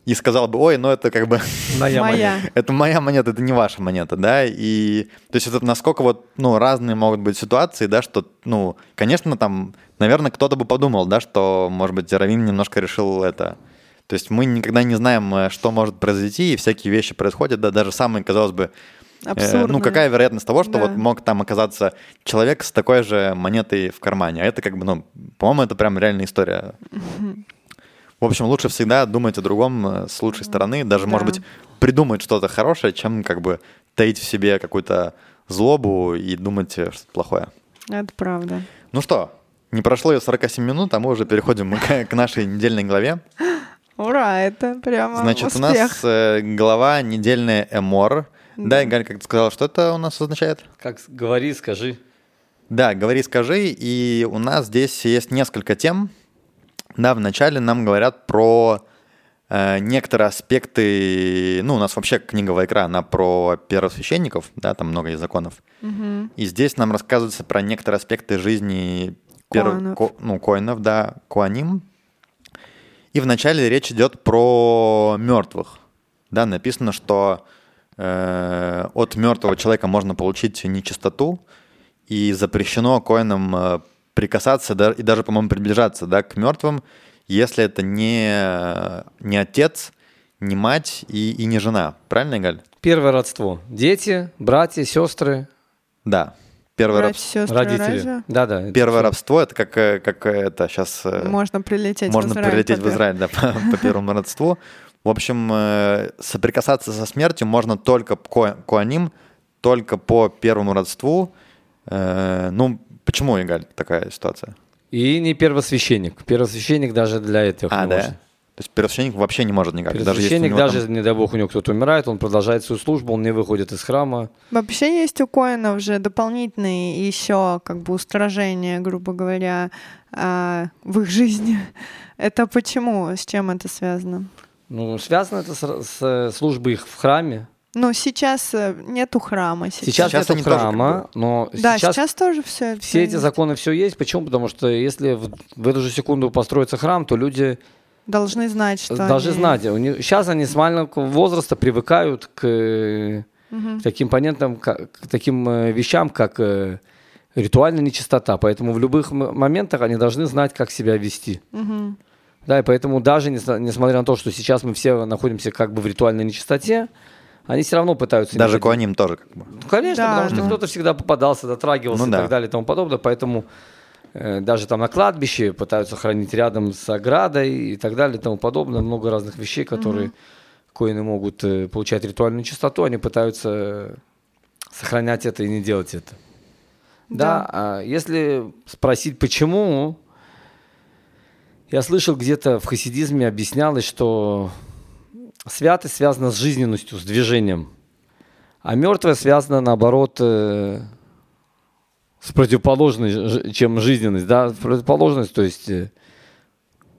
и сказал бы, ой, ну это как бы Моя Моя. это моя монета, это не ваша монета, да, и то есть это насколько вот, ну, разные могут быть ситуации, да, что, ну, конечно, там, наверное, кто-то бы подумал, да, что, может быть, Равин немножко решил это, то есть мы никогда не знаем, э, что может произойти, и всякие вещи происходят, да, даже самые, казалось бы, э, Абсурдно. ну, какая вероятность того, что Да. вот мог там оказаться человек с такой же монетой в кармане, а это как бы, ну, по-моему, это прям реальная история. В общем, лучше всегда думать о другом э, с лучшей стороны, даже, может Да. быть, придумать что-то хорошее, чем как бы таить в себе какую-то злобу и думать э, что-то плохое. Это правда. Ну что, Не прошло и 47 минут, а мы уже переходим к, к нашей недельной главе. Ура, это прямо Значит, успех. у нас э, глава недельная Эмор. Да, и Галь, как ты сказала, что это у нас означает? Как говори, скажи. Да, говори, скажи. И у нас здесь есть несколько тем. Да, вначале нам говорят про э, некоторые аспекты. Ну, у нас вообще книга Вайкра, она про первосвященников, да, там много есть законов. Мгм. И здесь нам рассказывается про некоторые аспекты жизни перв- Коанов. ко- ну, коинов, да, куаним. И вначале речь идет про мертвых. Да, написано, что э, от мертвого человека можно получить нечистоту, и запрещено коинам э, прикасаться да, и даже, по-моему, приближаться да, к мертвым, если это не, не отец, не мать и, и не жена. Правильно, Галь? Первое родство. Дети, братья, сестры, Да. Первое Братья, рабство. сестры, родители. разве? Да, да. это Первое всё. рабство это как, э, как это сейчас Можно прилететь можно в Израиль. прилететь в. Израиль да, по, по первому родству. В общем, э, соприкасаться со смертью можно только ко- коаним, только по первому родству. Э, Ну, почему, Игаль, такая ситуация? И не первосвященник. Первосвященник даже для этого А, да? может. То есть первосвященник вообще не может никак. даже Первосвященник, него даже, там- не дай бог, у него кто-то умирает, он продолжает свою службу, он не выходит из храма. Вообще есть у коинов же дополнительные еще как бы устражения, грубо говоря, а, в их жизни. Это почему? С чем это связано? Ну, связано это с, с, э, службой их в храме. Ну, сейчас э, нету храма. Сейчас, Сейчас, нету они тоже как храма, но да, сейчас, сейчас, тоже все. все эти законы все есть. Почему? Потому что если в, в эту же секунду построится храм, то люди должны знать, что должны они- знать. У них, сейчас они с маленького возраста привыкают к, Мгм. к таким понятным, к, к таким вещам, как ритуальная нечистота. Поэтому в любых моментах они должны знать, как себя вести. Мгм. Да, и поэтому даже нес- несмотря на то, что сейчас мы все находимся как бы в ритуальной нечистоте, они все равно пытаются... Даже иметь- коаним тоже как бы. Ну, конечно, Да, потому что да. кто-то всегда попадался, дотрагивался Ну и да. так далее и тому подобное. Поэтому э, даже там на кладбище пытаются хранить рядом с оградой и так далее и тому подобное. Много разных вещей, которые коины могут э, получать ритуальную чистоту, они пытаются сохранять это и не делать это. Да, Да. а если спросить почему, я слышал где-то в хасидизме объяснялось, что святость связана с жизненностью, с движением. А мертвое связано, наоборот, э, с противоположной, чем жизненность. Да? Противоположность, то есть э,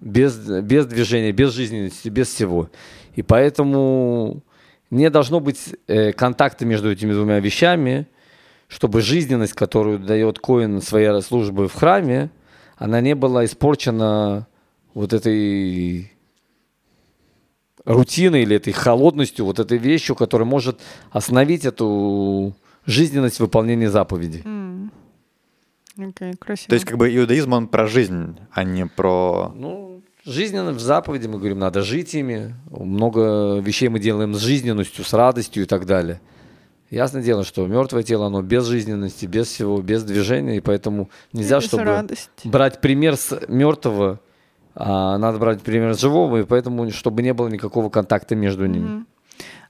без, без движения, без жизненности, без всего. И поэтому не должно быть э, контакта между этими двумя вещами, чтобы жизненность, которую дает Коин своей службы в храме, она не была испорчена вот этой рутиной или этой холодностью, вот этой вещью, которая может остановить эту жизненность выполнения заповедей. М. Окей, красиво. То есть как бы иудаизм, он про жизнь, а не про... Ну, жизненно в заповеди мы говорим, надо жить ими. Много вещей мы делаем с жизненностью, с радостью и так далее. Ясно дело, что мертвое тело, оно без жизненности, без всего, без движения, и поэтому нельзя, Без чтобы радости. брать пример с мертвого, а надо брать пример с живого, и поэтому, чтобы не было никакого контакта между ними.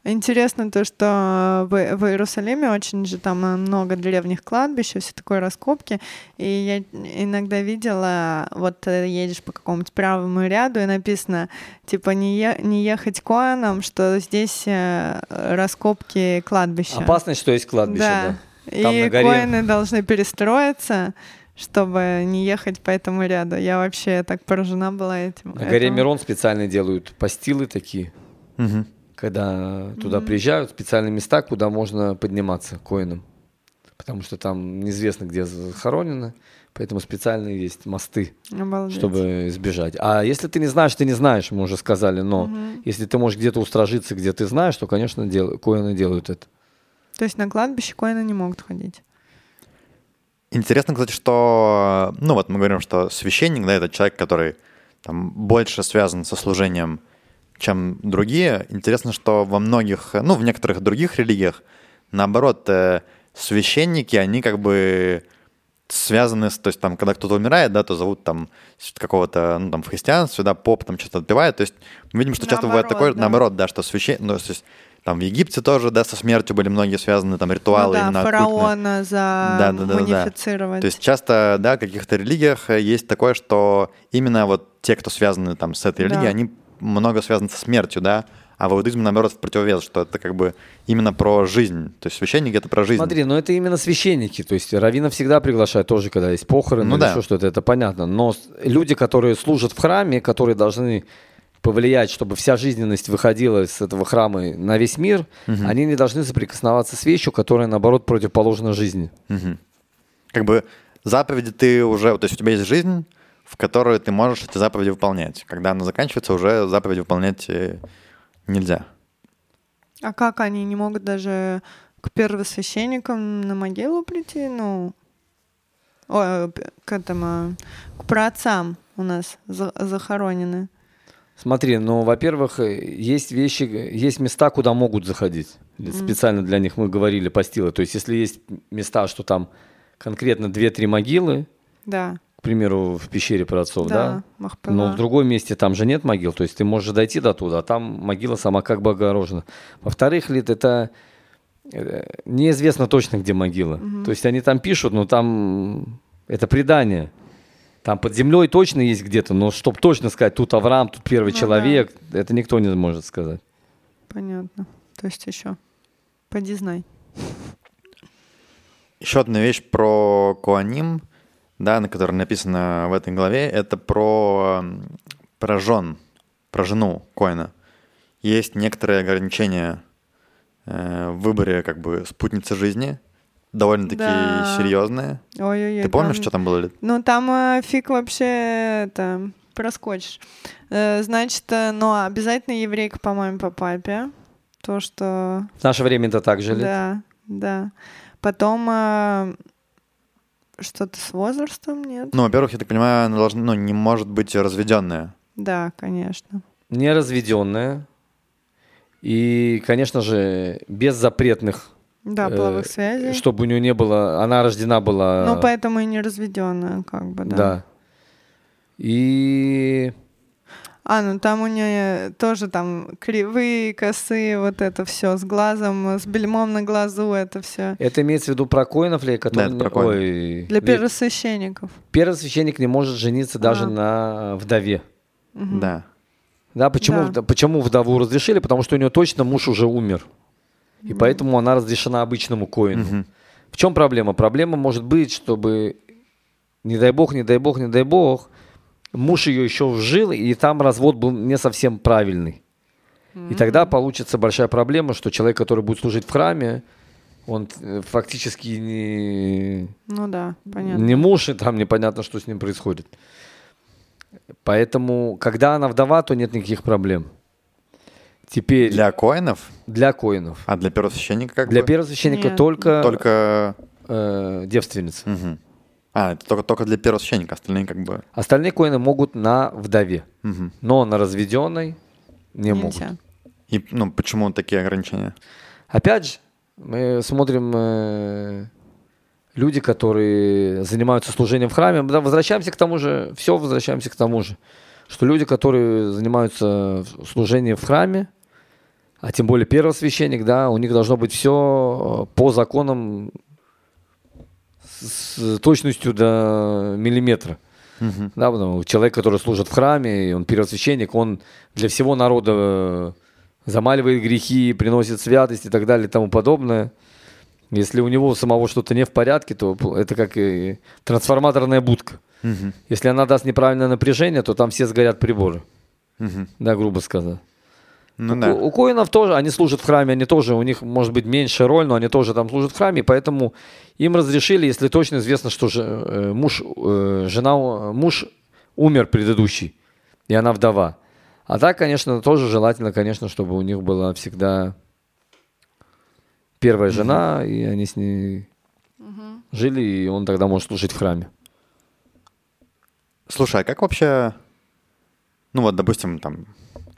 Интересно то, что в, в Иерусалиме очень же там много древних кладбищ, и все такое раскопки. И я иногда видела, вот э, едешь по какому-нибудь правому ряду, и написано, типа, не, е- не ехать коаном, что здесь э, раскопки кладбища. Опасность, что есть кладбище, да. И Там горе. коины должны перестроиться, чтобы не ехать по этому ряду. Я вообще так поражена была этим. На горе Этому- Мирон специально делают постилы такие, Мгм. когда туда приезжают, специальные места, куда можно подниматься коинам. Потому что там неизвестно, где захоронено, поэтому специальные есть мосты, Обалдеть. чтобы избежать. А если ты не знаешь, ты не знаешь, мы уже сказали, но Мгм. если ты можешь где-то устражиться, где ты знаешь, то, конечно, дел... коины делают это. То есть на кладбище коины не могут ходить. Интересно, кстати, что, ну вот мы говорим, что священник, да, это человек, который там больше связан со служением, чем другие. Интересно, что во многих, ну, в некоторых других религиях, наоборот, э, священники, они как бы связаны с, то есть там, когда кто-то умирает, да, то зовут там какого-то, ну, там, в христианстве, да, поп там что-то отпевает, то есть мы видим, что часто бывает Наоборот, такое, да. наоборот, да, что священник, ну, то есть там в Египте тоже, да, со смертью были многие связаны там ритуалы. ну, да, именно оккультные. фараона за Да, да, да, да. То есть часто, да, в каких-то религиях э, есть такое, что именно вот те, кто связаны там с этой Да. религией, они много связаны со смертью, да, а в иудаизме, наоборот, в противовес, что это как бы именно про жизнь. То есть священник — это про жизнь. Смотри, но это именно священники. То есть раввина всегда приглашают тоже, когда есть похороны Ну или да. еще что-то, это понятно. Но люди, которые служат в храме, которые должны повлиять, чтобы вся жизненность выходила из этого храма на весь мир, они не должны соприкосноваться с вещью, которая, наоборот, противоположна жизни. Мгм. Как бы заповеди ты уже... То есть у тебя есть жизнь, в которой ты можешь эти заповеди выполнять. Когда она заканчивается, уже заповеди выполнять э, нельзя. А как они не могут даже к первосвященникам на могилу прийти? Ну, ой, п- к этому, к праотцам у нас за- захоронены. Смотри, ну, во-первых, э, есть вещи, есть места, куда могут заходить. Специально для них мы говорили постилы. То есть, если есть места, что там конкретно 2-3 могилы, Да, к примеру, в пещере праотцов, да? да. Но в другом месте там же нет могил, то есть ты можешь дойти до туда, а там могила сама как бы огорожена. Во-вторых, Лид, это э, неизвестно точно, где могила. То есть они там пишут, но там это предание. Там под землей точно есть где-то, но чтобы точно сказать, тут Авраам, тут первый Ну да. человек, это никто не может сказать. Понятно. То есть еще. Поди знай. Еще одна вещь про Куаним, да, на которой написано в этой главе, это про, м, про жен, про жену Коина. Есть некоторые ограничения э, в выборе как бы спутницы жизни, довольно-таки Да. серьезные. Ой-ой-ой. Ты помнишь, там- что там было? Ну, там э, фиг вообще это проскочишь. Э, значит, э, ну, обязательно еврейка по маме, по папе. То, что... В наше время это так же, Лид. Да, да. Потом э, что-то с возрастом, нет? Ну, во-первых, я так понимаю, она должна, ну, не может быть разведенная. Да, конечно. неразведенная и, конечно же, без запретных, Да, э, половых связей. чтобы у нее не было, она рождена была. Ну, поэтому и не разведенная, как бы, да. да. И А, ну там у нее тоже там кривые, косые, вот это все с глазом, с бельмом на глазу, это все. это имеется в виду про коинов ли, который... это про коинов. Ой, Для первосвященников. Первосвященник не может жениться даже А. на вдове. Да. Да, почему, Да. почему вдову разрешили? Потому что у нее точно муж уже умер. И поэтому она разрешена обычному коину. Мгм. В чем проблема? Проблема может быть, чтобы, не дай бог, не дай бог, не дай бог, муж ее еще жил, и там развод был не совсем правильный. И тогда получится большая проблема, что человек, который будет служить в храме, он э, фактически не, Ну да, понятно. не муж, и там непонятно, что с ним происходит. Поэтому, когда она вдова, то нет никаких проблем. Теперь для, коинов, для коинов. а для первосвященника как Для бы? первосвященника Нет. только, Только... э, девственница. Мгм. А, это только, только для первосвященника, остальные как бы... Остальные коины могут на вдове, Мгм. но на разведенной не могут. Нельзя. И, ну, почему такие ограничения? Опять же, мы смотрим э, люди, которые занимаются служением в храме. Да, возвращаемся к тому же, все возвращаемся к тому же, что люди, которые занимаются служением в храме, а тем более первосвященник, да, у них должно быть все по законам с точностью до миллиметра. Мгм. Да, потому человек, который служит в храме, он первосвященник, он для всего народа э, замаливает грехи, приносит святость и так далее и тому подобное. Если у него самого что-то не в порядке, то это как и трансформаторная будка. Мгм. Если она даст неправильное напряжение, то там все сгорят приборы. Мгм. Да, грубо сказать. Ну У- да. У, коинов тоже, они служат в храме, они тоже, у них может быть меньшая роль, но они тоже там служат в храме, поэтому им разрешили, если точно известно, что же, э, муж, э, жена, муж умер предыдущий, и она вдова. А так, конечно, тоже желательно, конечно, чтобы у них была всегда первая жена, и они с ней жили, и он тогда может служить в храме. Слушай, а как вообще, ну вот, допустим, там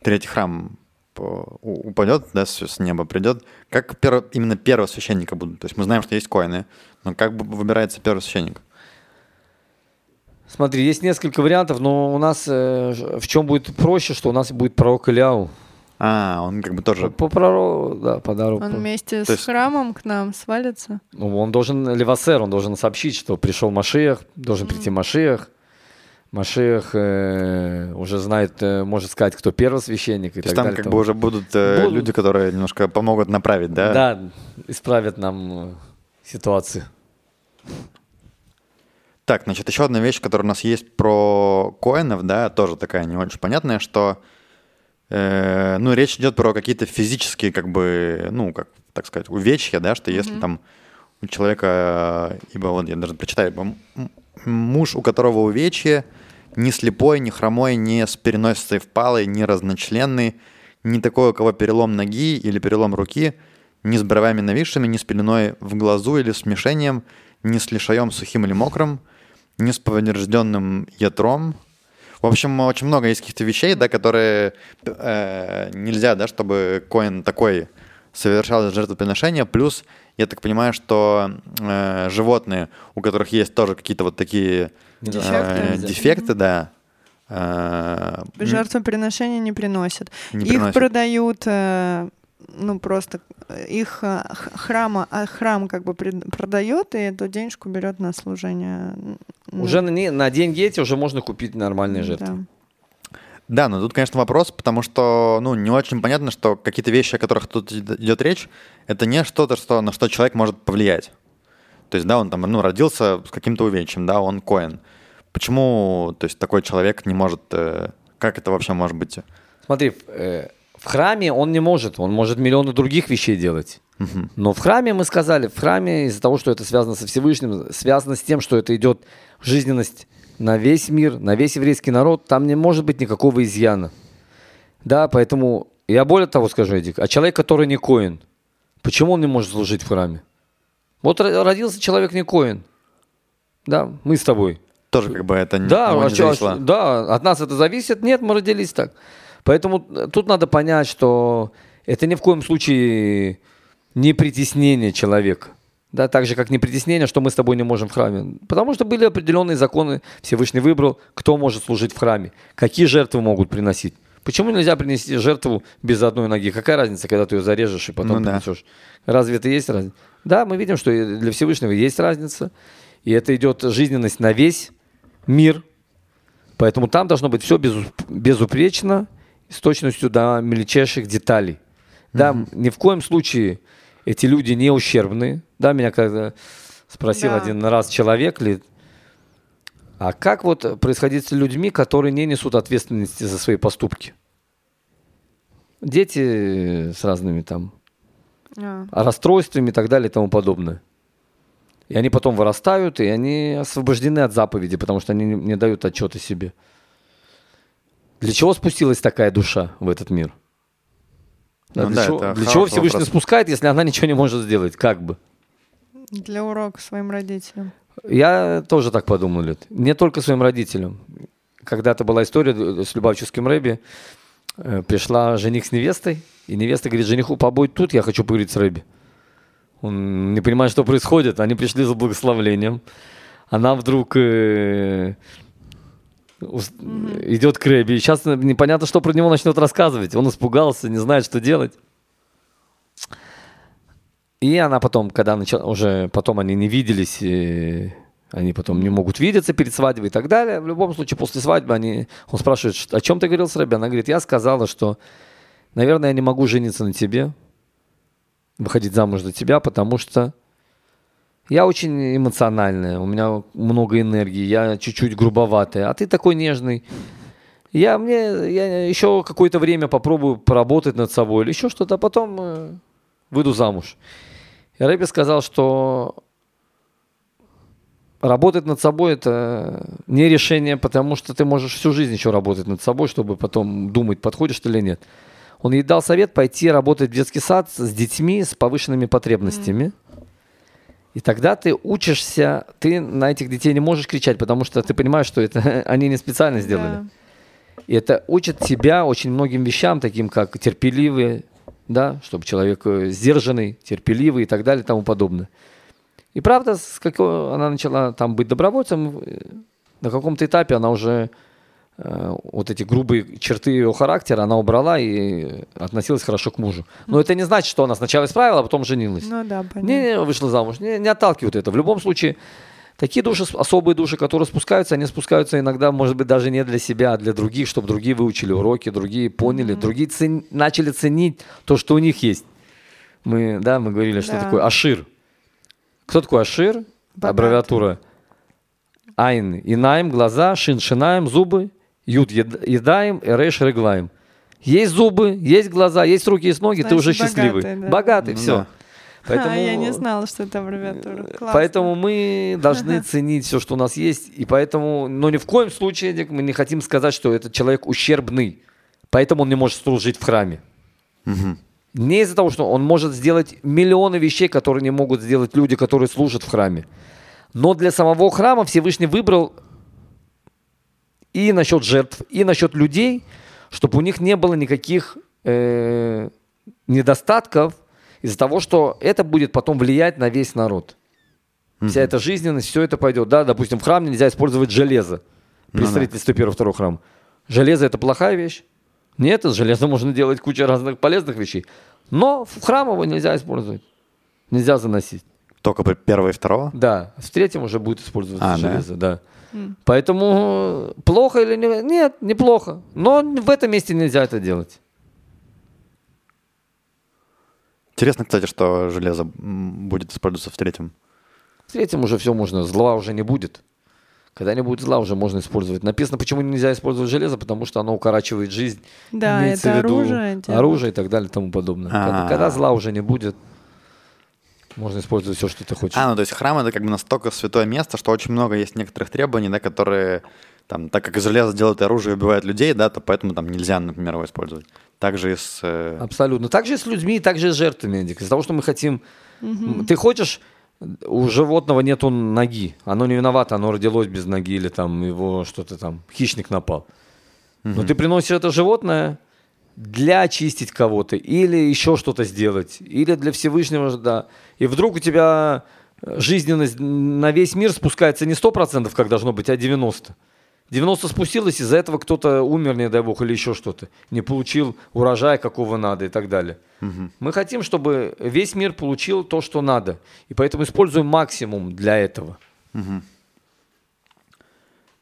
третий храм у- упадет, да, с, неба придет, как перво- именно первого священника будут? То есть мы знаем, что есть коины, но как выбирается первый священник? Смотри, есть несколько вариантов, но у нас э, в чем будет проще, что у нас будет пророк Ильяу. А, он как бы тоже... По, пророку, да, по дорогу. Он вместе То с есть- храмом к нам свалится. Ну, он должен, Левасер, он должен сообщить, что пришел Машиах, должен прийти Машиах. Машиах э, уже знает, э, может сказать, кто первосвященник и То есть так там далее. как тому. бы уже будут, э, Будут. люди, которые немножко помогут направить, да? Да, исправят нам э, ситуацию. Так, значит, еще одна вещь, которая у нас есть про коинов, да, тоже такая не очень понятная, что, э, ну, речь идет про какие-то физические, как бы, ну, как, так сказать, увечья, да, что если там у человека, э, ибо вот я даже прочитаю, муж, у которого увечье, ни слепой, ни хромой, ни с переносицей впалой, ни разночленный, ни такой, у кого перелом ноги или перелом руки, ни с бровями нависшими, ни с пеленой в глазу или смешением, ни с лишаем сухим или мокрым, ни с поврежденным ятром. В общем, очень много есть каких-то вещей, да, которые э, нельзя, да, чтобы коин такой совершал жертвоприношение. Плюс, я так понимаю, что э, животные, у которых есть тоже какие-то вот такие э, Дефекты. дефекты, да, э, Жертвоприношения не приносят. не их приносят. продают, э, ну просто э, их э, храма, а храм как бы продает и эту денежку берет на служение. Уже на, не- на деньги эти уже можно купить нормальные жертвы. да. Да, но тут, конечно, вопрос, потому что, ну, не очень понятно, что какие-то вещи, о которых тут ид- идет речь, это не что-то, что, на что человек может повлиять. То есть, да, он там, ну, родился с каким-то увечьем, да, он коин. Почему, то есть, такой человек не может, э, как это вообще может быть? Смотри, э, в храме он не может, он может миллионы других вещей делать. Но в храме мы сказали, в храме из-за того, что это связано со Всевышним, связано с тем, что это идет жизненность на весь мир, на весь еврейский народ, там не может быть никакого изъяна. Да, поэтому я более того скажу, Эдик, а человек, который не коин, почему он не может служить в храме? Вот ро- родился человек не коин. Да, мы с тобой. Тоже как бы это не, Да, а не а зависело. чё- да, от нас это зависит. Нет, мы родились так. Поэтому тут надо понять, что это ни в коем случае не притеснение человека. Да, так же, как не притеснение, что мы с тобой не можем в храме. Потому что были определенные законы, Всевышний выбрал, кто может служить в храме, какие жертвы могут приносить. Почему нельзя принести жертву без одной ноги? Какая разница, когда ты ее зарежешь и потом Ну да. принесешь? Разве это есть разница? Да, мы видим, что для Всевышнего есть разница. И это идет жизненность на весь мир. Поэтому там должно быть все безупречно, с точностью до мельчайших деталей. Да, ни в коем случае эти люди не ущербные. Да, меня когда спросил Да. один раз человек, ли, а как вот происходить с людьми, которые не несут ответственности за свои поступки? Дети с разными там А. расстройствами и так далее и тому подобное. И они потом вырастают, и они освобождены от заповеди, потому что они не, дают отчета себе. Для чего спустилась такая душа в этот мир? Да, Ну для да, чего, для чего Всевышний вопрос. спускает, если она ничего не может сделать? Как бы? Для урока своим родителям. Я тоже так подумал, Лид. Не только своим родителям. Когда-то была история с Любавческим Рэби. Э, Пришла жених с невестой, и невеста говорит, жениху, побудь тут, я хочу поговорить с Рэби. Он не понимает, что происходит. Они пришли за благословлением. Она вдруг э, идет к Рэби. И сейчас непонятно, что про него начнет рассказывать. Он испугался, не знает, что делать. И она потом, когда начала, уже потом они не виделись, и они потом не могут видеться перед свадьбой и так далее. В любом случае, после свадьбы они, он спрашивает, «Ш- о чем ты говорил с Рэбби? Она говорит, я сказала, что, наверное, я не могу жениться на тебе, выходить замуж за тебя, потому что я очень эмоциональная, у меня много энергии, я чуть-чуть грубоватая, а ты такой нежный. Я, мне, я еще какое-то время попробую поработать над собой или еще что-то, а потом э, выйду замуж. И Рэбби сказал, что работать над собой это не решение, потому что ты можешь всю жизнь еще работать над собой, чтобы потом думать, подходишь ты или нет. Он ей дал совет пойти работать в детский сад с детьми с повышенными потребностями. И тогда ты учишься, ты на этих детей не можешь кричать, потому что ты понимаешь, что это они не специально сделали. Да. И это учит тебя очень многим вещам, таким как терпеливый, да, чтобы человек э, сдержанный, терпеливый и так далее и тому подобное. И правда, с какого она начала там быть добровольцем, э, на каком-то этапе она уже вот эти грубые черты ее характера она убрала и относилась хорошо к мужу. Но это не значит, что она сначала исправила, а потом женилась. Ну да, понятно. Не, не вышла замуж, не, не отталкивают это. В любом случае, такие души, особые души, которые спускаются, они спускаются иногда, может быть, даже не для себя, а для других, чтобы другие выучили уроки, другие поняли, другие цен- начали ценить то, что у них есть. Мы, да, мы говорили, что Да. такое Ашир. Кто такой Ашир? Богатый. Аббревиатура. Айн, Инаем, глаза, Шин, Шинаем, зубы, Юд, ед- Едаем, Эреш, Реглаем. Есть зубы, есть глаза, есть руки, есть ноги, ты Значит, уже счастливый. богатый, да. Богатый, Ну все. да. Поэтому, А, я не знала, что это аббревиатура. Классно. поэтому мы должны ценить все, что у нас есть. И поэтому, но ни в коем случае Дик, мы не хотим сказать, что этот человек ущербный. Поэтому он не может служить в храме. Не из-за того, что он может сделать миллионы вещей, которые не могут сделать люди, которые служат в храме. Но для самого храма Всевышний выбрал и насчет жертв, и насчет людей, чтобы у них не было никаких э, недостатков из-за того, что это будет потом влиять на весь народ. Вся эта жизненность, все это пойдет. Да, допустим, в храм нельзя использовать железо при Ну да. строительстве первого второго храма. Железо это плохая вещь? Нет, из железа можно делать кучу разных полезных вещей. Но в храм его нельзя использовать. Нельзя заносить. Только при первого и второго? Да, в третьем уже будет использоваться А, да? железо, Поэтому э, плохо или не? Нет, неплохо. Но в этом месте нельзя это делать. Интересно, кстати, что железо будет использоваться в третьем. В третьем уже все можно, зла уже не будет. Когда не будет зла, уже можно использовать. Написано, почему нельзя использовать железо, потому что оно укорачивает жизнь. Да, это оружие. дело. оружие и так далее и тому подобное. Когда, А. когда зла уже не будет, можно использовать все, что ты хочешь. А, ну то есть храм это как бы настолько святое место, что очень много есть некоторых требований, да, которые там, так как из железа делают оружие и убивают людей, да, то поэтому там нельзя, например, его использовать. Также и с... э, Абсолютно. Так же и с людьми, так же и с жертвами, Эдик. Из-за того, что мы хотим... Ты хочешь... У животного нету ноги. Оно не виновато, оно родилось без ноги или там его что-то там, хищник напал. Но ты приносишь это животное для очистить кого-то или еще что-то сделать, или для Всевышнего, да. И вдруг у тебя э, жизненность на весь мир спускается не 100%, как должно быть, а 90%. 90 спустилось, из-за этого кто-то умер, не дай бог, или еще что-то. Не получил урожая, какого надо и так далее. Мы хотим, чтобы весь мир получил то, что надо. И поэтому используем максимум для этого.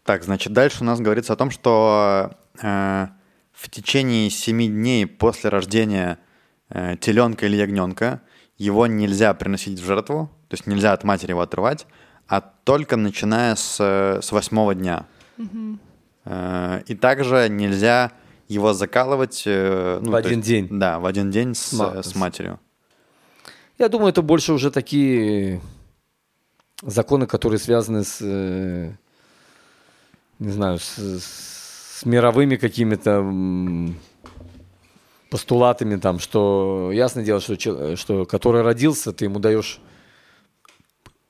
Так, значит, дальше у нас говорится о том, что э, в течение семи дней после рождения э, теленка или ягненка его нельзя приносить в жертву, то есть нельзя от матери его отрывать, а только начиная с, с восьмого дня. Э, и также нельзя его закалывать... э, ну, В один есть- день. Да, в один день с, с матерью. Я думаю, это больше уже такие законы, которые связаны с, э, не знаю, с, с мировыми какими-то постулатами, там, что ясно дело, что, чел- что который родился, ты ему даешь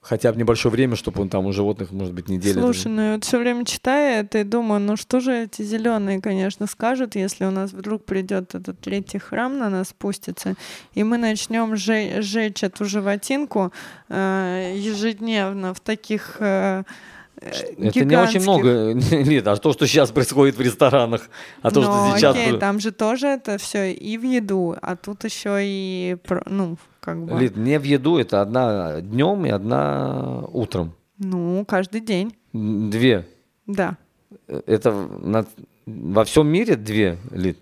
хотя бы небольшое время, чтобы он там у животных, может быть, неделю. Слушай, ну я вот все время читаю это и думаю, ну что же эти зеленые, конечно, скажут, если у нас вдруг придет этот третий храм на нас спустится, и мы начнем жечь, эту животинку э, ежедневно в таких э, э, Это не очень много, нет, а то, что сейчас происходит в ресторанах, а то, ну, что сейчас... окей, там же тоже это все и в еду, а тут еще и, ну, как бы, Лид, не в еду, это одна днем и одна утром. ну, каждый день, Две. да. Это на- во всем мире две, Лид.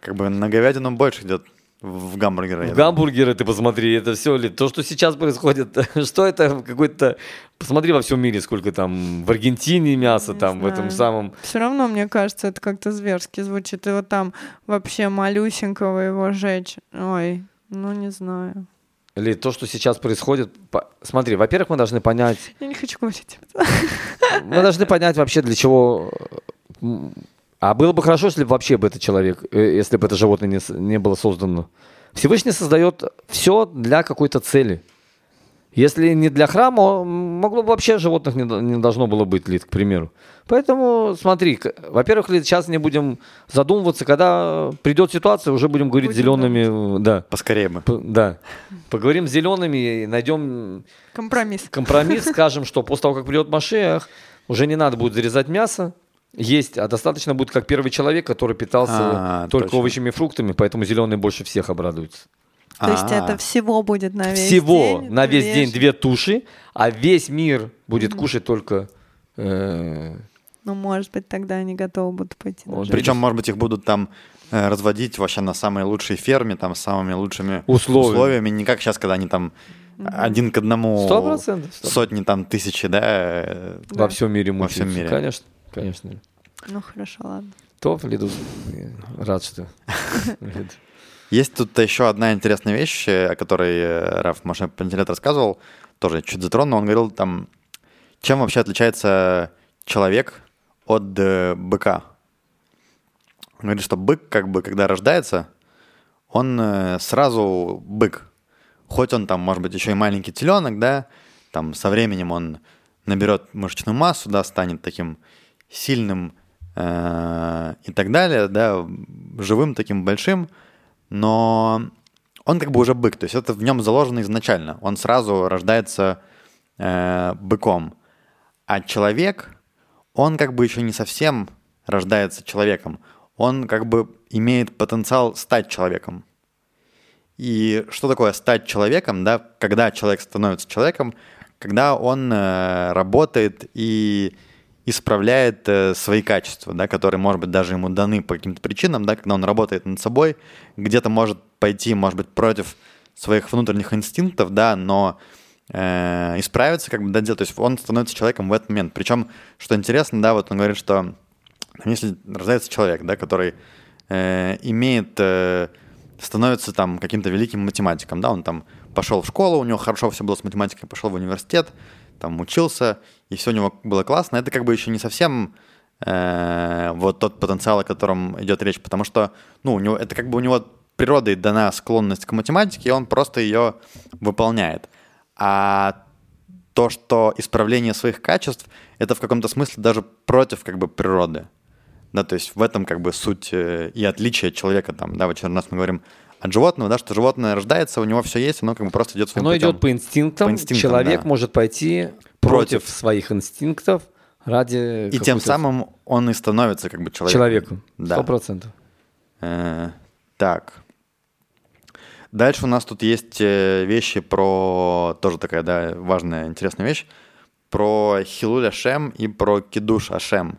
Как бы на говядину больше идет в гамбургеры. я В гамбургеры ты посмотри, это все, Лид. То, что сейчас происходит, что это какой-то... Посмотри во всем мире, сколько там в Аргентине мяса, Не там в этом знаю. самом... Все равно, мне кажется, это как-то зверски звучит. И вот там вообще малюсенького его жечь. Ой, ну не знаю. Лид, то, что сейчас происходит... по- Смотри, во-первых, мы должны понять, Я не хочу говорить. Мы должны понять вообще, для чего... А было бы хорошо, если бы вообще бы этот человек, э, если бы это животное не, не было создано. Всевышний создает все для какой-то цели. Если не для храма, могло бы вообще животных не, не должно было быть, Лид, к примеру. Поэтому смотри, во-первых, Лид, сейчас не будем задумываться, когда придет ситуация, уже будем говорить Будем зелеными, э, да, Поскорее бы. П- да. Поговорим с зелеными и найдем Компромисс. компромисс, скажем, что после того, как придет Машех, уже не надо будет зарезать мясо, есть, а достаточно будет как первый человек, который питался А, только точно. овощами и фруктами, поэтому зеленый больше всех обрадуется. То есть А. это всего будет на весь Всего день? на весь день две туши, а весь мир будет кушать только э, Ну, может быть, тогда они готовы будут пойти. Вот. Причем, может быть, их будут там э, разводить вообще на самой лучшей ферме, там, с самыми лучшими Условиями. условиями. Не как сейчас, когда они там один к одному Сто процентов. сто сотни, там, тысячи, да, э, Да. Во всем мире Во всем мучаются. мире. Конечно, конечно. Ну, хорошо, ладно. То, Лиду, рад, что... Есть тут еще одна интересная вещь, э, о которой э, Раф Маша Пантелет рассказывал, тоже чуть затронул. Он говорил там, чем вообще отличается человек от э, быка. Он говорит, что бык, как бы, когда рождается, он сразу бык. Хоть он там, может быть, еще и маленький теленок, да, там со временем он наберет мышечную массу, да, станет таким сильным э, и так далее, да, живым таким большим, но он как бы уже бык, то есть это в нем заложено изначально. Он сразу рождается э, быком. А человек, он как бы еще не совсем рождается человеком. Он как бы имеет потенциал стать человеком. И что такое стать человеком, да, когда человек становится человеком, когда он э, работает и исправляет э, свои качества, да, которые, может быть, даже ему даны по каким-то причинам, да, когда он работает над собой, где-то может пойти, может быть, против своих внутренних инстинктов, да, но э, исправиться, как бы, да, делать, то есть он становится человеком в этот момент. Причем, что интересно, да, вот он говорит, что если рождается человек, да, который э, имеет, э, становится там каким-то великим математиком, да, он там пошел в школу, у него хорошо все было с математикой, пошел в университет, там учился, и все у него было классно, это как бы еще не совсем э, вот тот потенциал, о котором идет речь, потому что, ну, у него, это как бы у него природой дана склонность к математике, и он просто ее выполняет. А то, что исправление своих качеств, это в каком-то смысле даже против как бы природы. Да, то есть в этом как бы суть э, и отличие человека там, да, в очередной раз мы говорим от животного, да, что животное рождается, у него все есть, оно как бы просто идет своим Оно путем. идет по инстинктам. По инстинктам, Человек да. может пойти против, Против. своих инстинктов ради И тем самым он и становится как бы человеком. человеком. Да. Сто процентов. Э, так. Дальше у нас тут есть э, вещи про... Тоже такая, да, важная, интересная вещь. Про Хилуль Ашем и про Кидуш Ашем.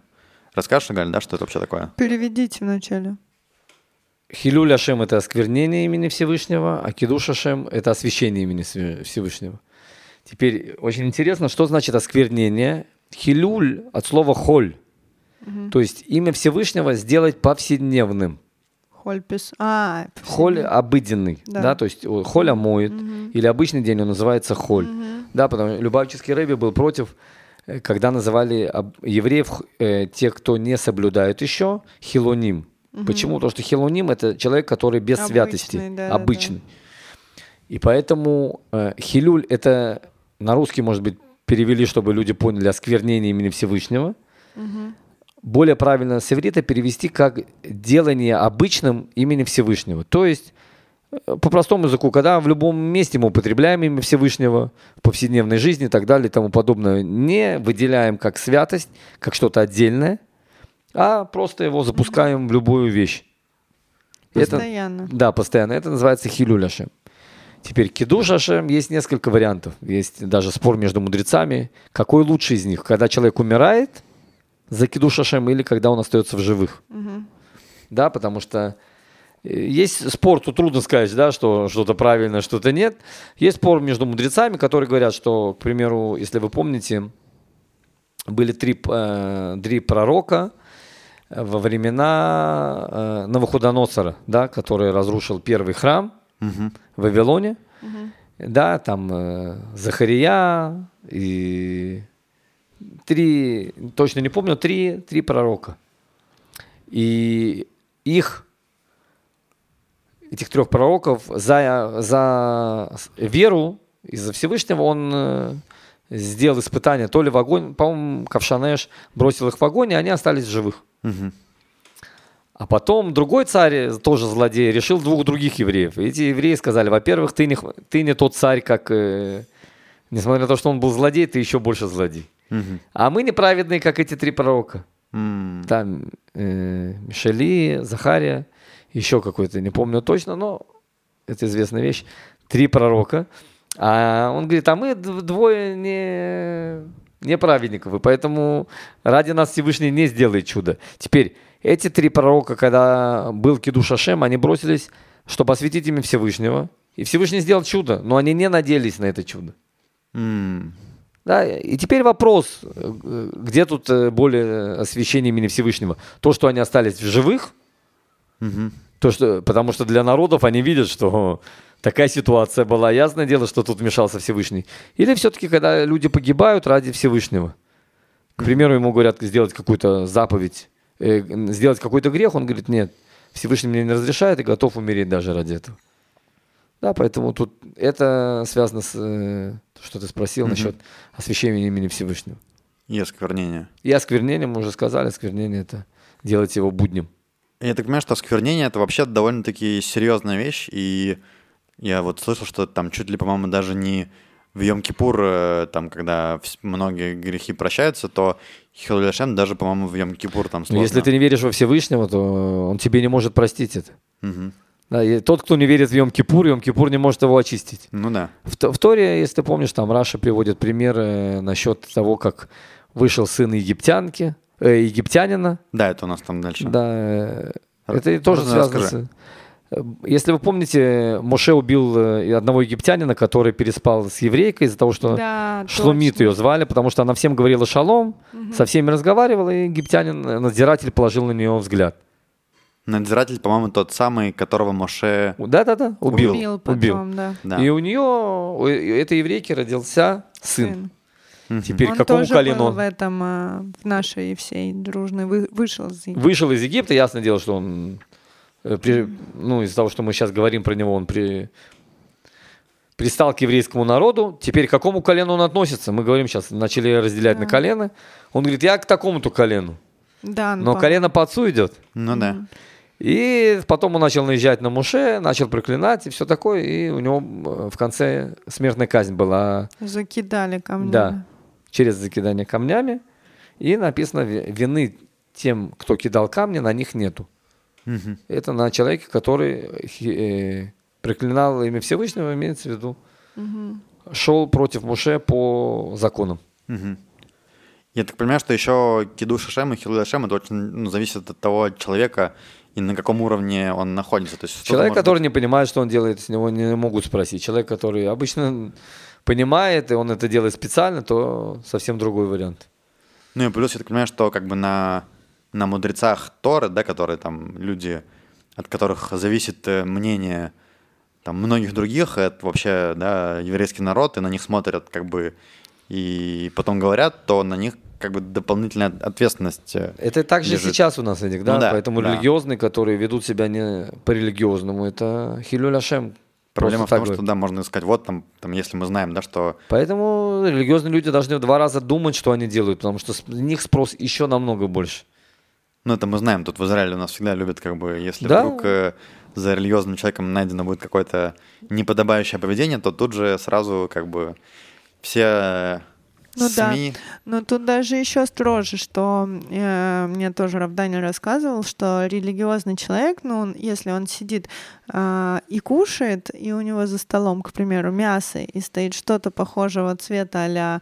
Расскажешь, Галь, да, что это вообще такое? Переведите вначале. Хилюль Ашем – это осквернение имени Всевышнего, а Кидуш Ашем – это освящение имени Всевышнего. Теперь очень интересно, что значит осквернение. Хилюль от слова холь, то есть имя Всевышнего сделать повседневным. Хольпис. А, Холь обыденный, да, Да. то есть холь омоет, или обычный день он называется холь. Да, потому что Любавический Рэби был против, э, когда называли евреев, э, тех, кто не соблюдает еще, хилоним. Почему? Потому что хилоним – это человек, который без Обычный, святости, да-да-да. обычный. И поэтому э, хилюль – это на русский, может быть, перевели, чтобы люди поняли осквернение имени Всевышнего. Более правильно с иврита перевести как делание обычным имени Всевышнего. То есть, э, по простому языку, когда в любом месте мы употребляем имя Всевышнего в повседневной жизни и так далее и тому подобное, не выделяем как святость, как что-то отдельное, а просто его запускаем в любую вещь. Это- Постоянно. да, постоянно. Это называется хилюль Ашем. Теперь кидуш Ашем есть несколько вариантов. Есть даже спор между мудрецами. Какой лучший из них? Когда человек умирает за кидуш Ашем или когда он остается в живых? Да, потому что э, есть спор, тут трудно сказать, да, что что-то правильно, что-то нет. Есть спор между мудрецами, которые говорят, что, к примеру, если вы помните, были три, э, три пророка во времена э, Навуходоносора, да, который разрушил первый храм в Вавилоне. Да, там э, Захария и три, точно не помню, три, три пророка. И их, этих трех пророков, за, за веру из-за Всевышнего он э, сделал испытание то ли в огонь, по-моему, Кавшанеш бросил их в огонь, и они остались в живых. Мгм. А потом другой царь, тоже злодей, решил двух других евреев. И эти евреи сказали, во-первых, ты не, ты не тот царь, как... э, несмотря на то, что он был злодей, ты еще больше злодей. Мгм. А мы неправедные, как эти три пророка. М, Там э, Мишели, Захария, еще какой-то, не помню точно, но это известная вещь. Три пророка. А он говорит, а мы двое не, не праведников, и поэтому ради нас Всевышний не сделает чудо. Теперь, эти три пророка, когда был Кидуш Ашем, они бросились, чтобы осветить имя Всевышнего. И Всевышний сделал чудо, но они не надеялись на это чудо. м, Да, и теперь вопрос, э, где тут э, более освящение имени Всевышнего? То, что они остались в живых, мгм. то, что, потому что для народов они видят, что такая ситуация была. Ясное дело, что тут вмешался Всевышний. Или все-таки, когда люди погибают ради Всевышнего. К примеру, ему говорят сделать какую-то заповедь, э, сделать какой-то грех, он говорит, нет, Всевышний мне не разрешает и готов умереть даже ради этого. Да, поэтому тут это связано с, э, что ты спросил Мгм. насчет освящения имени Всевышнего. И осквернение. И осквернение, мы уже сказали, осквернение это делать его буднем. Я так понимаю, что осквернение это вообще довольно-таки серьезная вещь, и я вот слышал, что там чуть ли, по-моему, даже не в Йом-Кипур, э, там, когда многие грехи прощаются, то Хилуляшем даже, по-моему, в Йом-Кипур там Но сложно. если ты не веришь во Всевышнего, то он тебе не может простить это. Мгм. Да, и тот, кто не верит в Йом-Кипур, Йом-Кипур не может его очистить. Ну да. В, в Торе, если ты помнишь, там Раша приводит примеры насчет того, как вышел сын египтянки, э, египтянина. Да, это у нас там дальше. Да, э, это и тоже связано расскажи. с... э, Если вы помните, Моше убил э, одного египтянина, который переспал с еврейкой из-за того, что Да, Шломит точно. ее звали, потому что она всем говорила шалом, со всеми разговаривала, и египтянин, э, надзиратель, положил на нее взгляд. Надзиратель, по-моему, тот самый, которого Моше... Да-да-да, убил. Убил потом, да. Да. И у нее, у этой еврейки родился сын. Сын. Теперь Он какому тоже колену был он? в этом, а, в нашей всей дружной, вы- вышел из Египта. Вышел из Египта, ясное дело, что он, э, при- ну, из-за того, что мы сейчас говорим про него, он при, пристал к еврейскому народу. Теперь к какому колену он относится? Мы говорим сейчас, начали разделять на Да. колено. Он говорит, я к такому-то колену. Да, Но по- колено по отцу идет. Ну да. И потом он начал наезжать на Муше, начал проклинать и все такое. И у него э, в конце смертная казнь была закидали камнями. Да. через закидание камнями. И написано, «Ви- вины тем, кто кидал камни, на них нету. Мгм. Это на человеке, который э, проклинал имя Всевышнего, имеется в виду, Мгм. шел против Муше по законам. Мгм. Я так понимаю, что еще Киду Шашем и Хилу Шем это очень ну, зависит от того человека и на каком уровне он находится. То есть Человек, может который быть- не понимает, что он делает, с него не могут спросить. Человек, который обычно понимает, и он это делает специально, то совсем другой вариант. Ну и плюс я так понимаю, что как бы на, на мудрецах Торы, да, которые там люди, от которых зависит э, мнение там многих других, это вообще, да, еврейский народ, и на них смотрят как бы и потом говорят, то на них как бы дополнительная ответственность. э, Это также лежит. сейчас у нас, Эдик, да? Ну да, Поэтому да. религиозные, которые ведут себя не по-религиозному, это Хилюль Ашем. Проблема в том, так что да, можно сказать, вот там, там, если мы знаем, да, что Поэтому религиозные люди должны два раза думать, что они делают, потому что с них спрос еще намного больше. Ну, это мы знаем, тут в Израиле у нас всегда любят, как бы, если Да. вдруг э, за религиозным человеком найдено будет какое-то неподобающее поведение, то тут же сразу, как бы, все Ну да. СМИ... Но тут даже еще строже, что э, мне тоже Равданин рассказывал, что религиозный человек, ну, он- если он сидит э, и кушает, и у него за столом, к примеру, мясо, и стоит что-то похожего цвета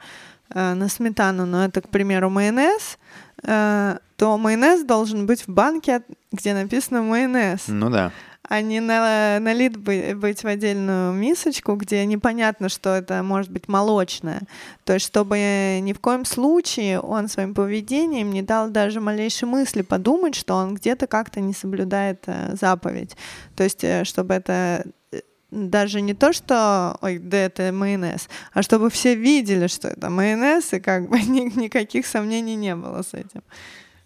а на сметану, но это, к примеру, майонез, э, то майонез должен быть в банке, где написано майонез Ну да. а не на- налит бы- быть в отдельную мисочку, где непонятно, что это может быть молочное. То есть, чтобы ни в коем случае он своим поведением не дал даже малейшей мысли подумать, что он где-то как-то не соблюдает э, заповедь. То есть, э, чтобы это э, даже не то, что, ой, да это майонез, а чтобы все видели, что это майонез, и как бы ни- никаких сомнений не было с этим.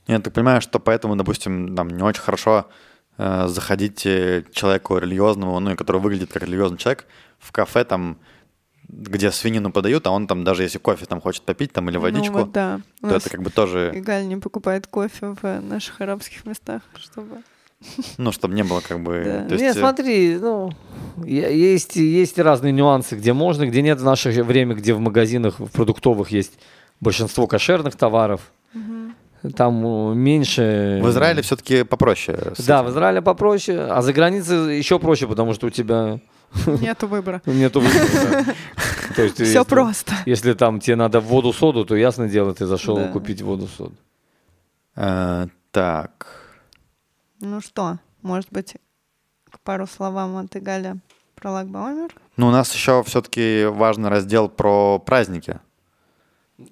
Я так понимаю, что поэтому, допустим, там не очень хорошо э, заходить э, человеку религиозному, ну, и который выглядит как религиозный человек, в кафе там, где свинину подают, а он там даже если кофе там хочет попить там или водичку, Ну, вот да. То это как бы тоже, Игаль не покупает кофе в э, наших арабских местах, чтобы... ну, чтобы не было как бы... Да. есть, Нет, э, смотри, ну, есть, есть разные нюансы, где можно, где нет. В наше время, где в магазинах, в продуктовых есть большинство кошерных товаров. Там э, меньше... В Израиле все-таки попроще. Да, в Израиле попроще, а за границей еще проще, потому что у тебя Нету выбора. нету выбора. То есть Все если- просто. Если там тебе надо воду соду, то ясное дело, ты зашел Да. купить воду соду. Э, так. Ну что, может быть, к пару словам от Игаля про Лагбаумер? Ну, у нас еще все-таки важный раздел про праздники.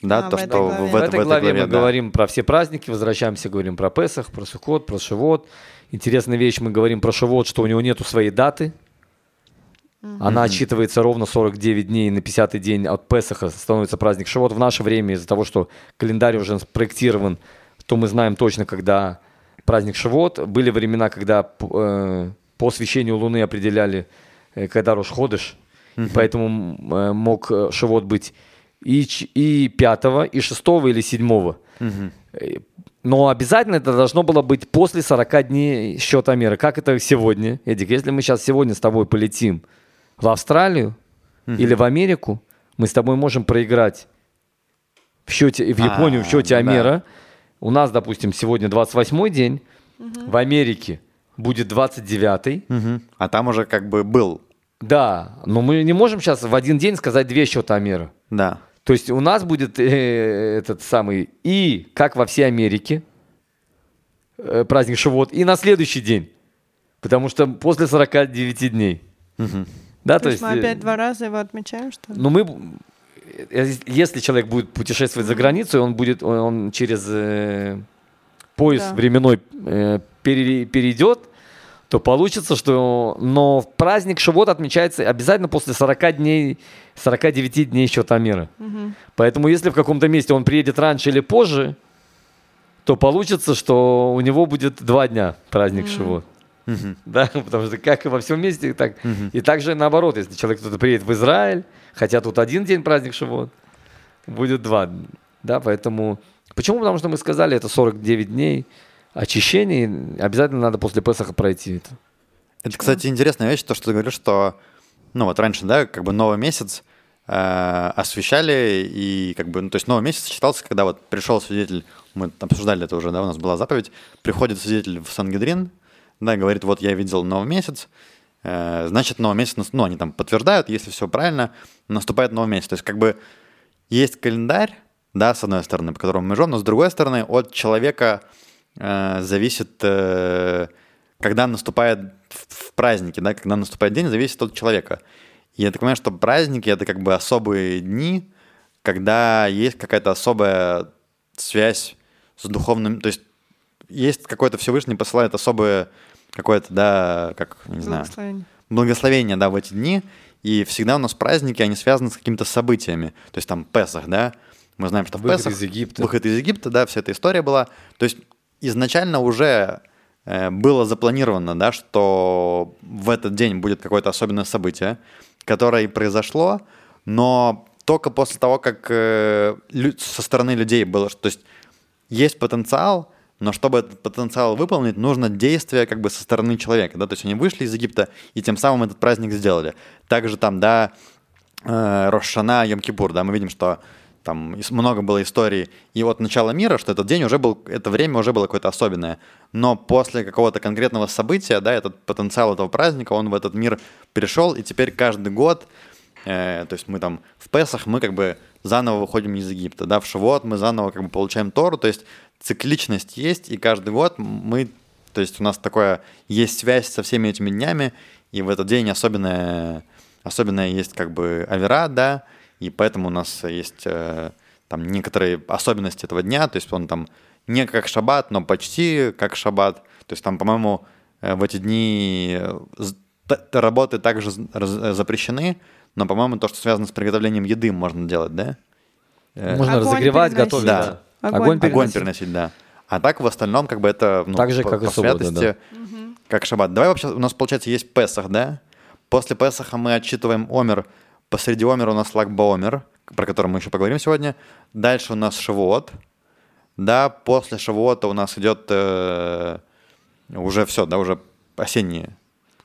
Да, А, то, в что главе. в, В это- этой в главе мы да. говорим про все праздники, возвращаемся, говорим про Песах, про Сукот, про Шивот. Интересная вещь, мы говорим про Шивот, что у него нету своей даты. Она отсчитывается ровно 49 дней, на 50-й день от Песаха становится праздник Шивот. В наше время из-за того, что календарь уже спроектирован, то мы знаем точно, когда праздник Шивот. Были времена, когда э, по освещению Луны определяли, э, когда Рош ходишь. И Поэтому э, мог э, Шивот быть и, и 5, и 6 или 7. Мгм. Э, Но обязательно это должно было быть после 40 дней счета мира. Как это сегодня? Эдик, если мы сейчас сегодня с тобой полетим в Австралию или в Америку, мы с тобой можем проиграть в счете в Японию в А, счете да. Амера. У нас, допустим, сегодня 28 день, в Америке будет 29 Мгм. А там уже как бы был, Да, но мы не можем сейчас в один день сказать две счета Амера. да. То есть у нас будет э, этот самый и, как во всей Америке, э, праздник Шивот, и на следующий день. Потому что после 49 дней. Да, То, есть мы э, опять два раза его отмечаем, что ли? ну мы, э, если человек будет путешествовать за границу, он будет, он, он через э, пояс Да. временной э, пере- перейдет, то получится, что, но праздник Шивот отмечается обязательно после 40 дней, 49 дней счета мира. Мгм. Поэтому если в каком-то месте он приедет раньше или позже, то получится, что у него будет два дня праздник Шивот. Мгм. Да, потому что как и во всем месте, так и также наоборот, если человек кто-то приедет в Израиль, хотя тут один день праздник Шивот, будет два, да, поэтому почему? Потому что мы сказали, это 49 дней очищения, и обязательно надо после Песаха пройти это. Это, кстати, интересная вещь, то, что ты говоришь, что, ну вот раньше, да, как бы новый месяц э, освещали, и как бы, ну, то есть новый месяц считался, когда вот пришел свидетель, мы обсуждали это уже, да, у нас была заповедь, приходит свидетель в Сангедрин, да, говорит, вот я видел новый месяц, э, значит, новый месяц, ну, они там подтверждают, если все правильно, наступает новый месяц. То есть как бы есть календарь, да, с одной стороны, по которому мы живем, но с другой стороны, от человека зависит, э, когда наступает в, праздники, да, когда наступает день, зависит от человека. И я так понимаю, что праздники это как бы особые дни, когда есть какая-то особая связь с духовным, то есть есть какой-то Всевышний посылает особое какое-то, да, как, не знаю, Благословение. благословение, да, в эти дни. И всегда у нас праздники, они связаны с какими-то событиями. То есть там Песах, да, мы знаем, что в Выход Песах... из Египта. Выход из Египта, да, вся эта история была. То есть изначально уже э, было запланировано, да, что в этот день будет какое-то особенное событие, которое и произошло, но только после того, как э, со стороны людей было, то есть есть потенциал, но чтобы этот потенциал выполнить, нужно действие как бы со стороны человека, да, то есть они вышли из Египта и тем самым этот праздник сделали. Также там, да, э, Рошана, Йом-Кипур, да, мы видим, что там много было историй и от начала мира, что этот день уже был, это время уже было какое-то особенное. Но после какого-то конкретного события, да, этот потенциал этого праздника, он в этот мир перешел, и теперь каждый год, э, то есть мы там в Песах, мы как бы заново выходим из Египта, да, в Шивот мы заново как бы получаем Тору, то есть цикличность есть, и каждый год мы, то есть у нас такое, есть связь со всеми этими днями, и в этот день особенная, особенная есть как бы авера, да, и поэтому у нас есть э, там некоторые особенности этого дня, то есть он там не как шаббат, но почти как шаббат, то есть там, по-моему, э, в эти дни э, работы также э, запрещены, но, по-моему, то, что связано с приготовлением еды, можно делать, да? Э, Можно Огонь разогревать, переносить. готовить. Да. да. Огонь Огонь переносить. Огонь переносить. да. А так в остальном как бы это ну, Так же, по, как и по суббота, святости, как шаббат. Давай вообще, у нас получается есть Песах, да? После Песаха мы отчитываем Омер. Посреди Омера у нас Лагбаомер, про который мы еще поговорим сегодня. Дальше у нас Шавуот. Да, после Шавуота у нас идет э, уже все, да, уже осенние.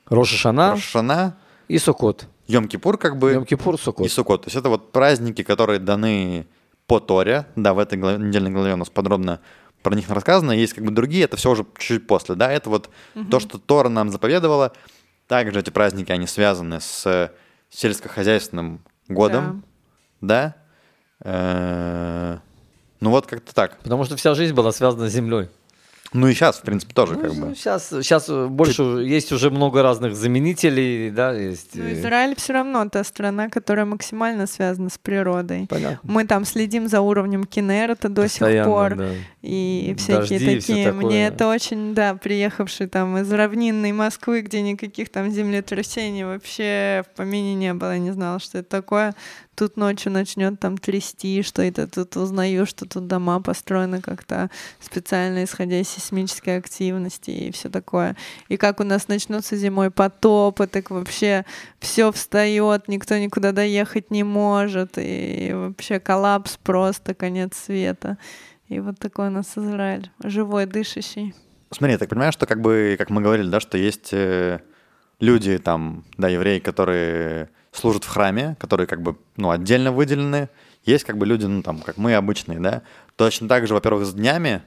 Роша Шана Рошана, и Сукот. Йом-Кипур как бы Йом-Кипур, и Сукот. То есть это вот праздники, которые даны по Торе. Да, в этой главе- недельной главе у нас подробно про них рассказано, есть как бы другие, это все уже чуть-чуть после, да, это вот то, что Тора нам заповедовала, также эти праздники, они связаны с сельскохозяйственным годом, да, Э, ну вот как-то так. Потому что вся жизнь была связана с землей. Ну и сейчас, в принципе, тоже Ну, как бы. Сейчас, сейчас больше есть уже много разных заменителей, да, есть. Ну, э, Израиль все равно та страна, которая максимально связана с природой. Понятно. Мы там следим за уровнем Кенерта до сих Постоянно, пор. да. И всякие Дожди и такие. такое. Мне это очень, да, приехавший там из равнинной Москвы, где никаких там землетрясений вообще в помине не было. Я не знала, что это такое. Тут ночью начнет там трясти, что это тут узнаю, что тут дома построены как-то специально исходя из сейсмической активности и все такое. И как у нас начнутся зимой потопы, так вообще все встает, никто никуда доехать не может, и вообще коллапс просто, конец света. И вот такой у нас Израиль, живой, дышащий. Смотри, я так понимаю, что как бы, как мы говорили, да, что есть э, люди там, да, евреи, которые служат в храме, которые как бы, ну, отдельно выделены. Есть как бы люди, ну, там, как мы обычные, да. Точно так же, во-первых, с днями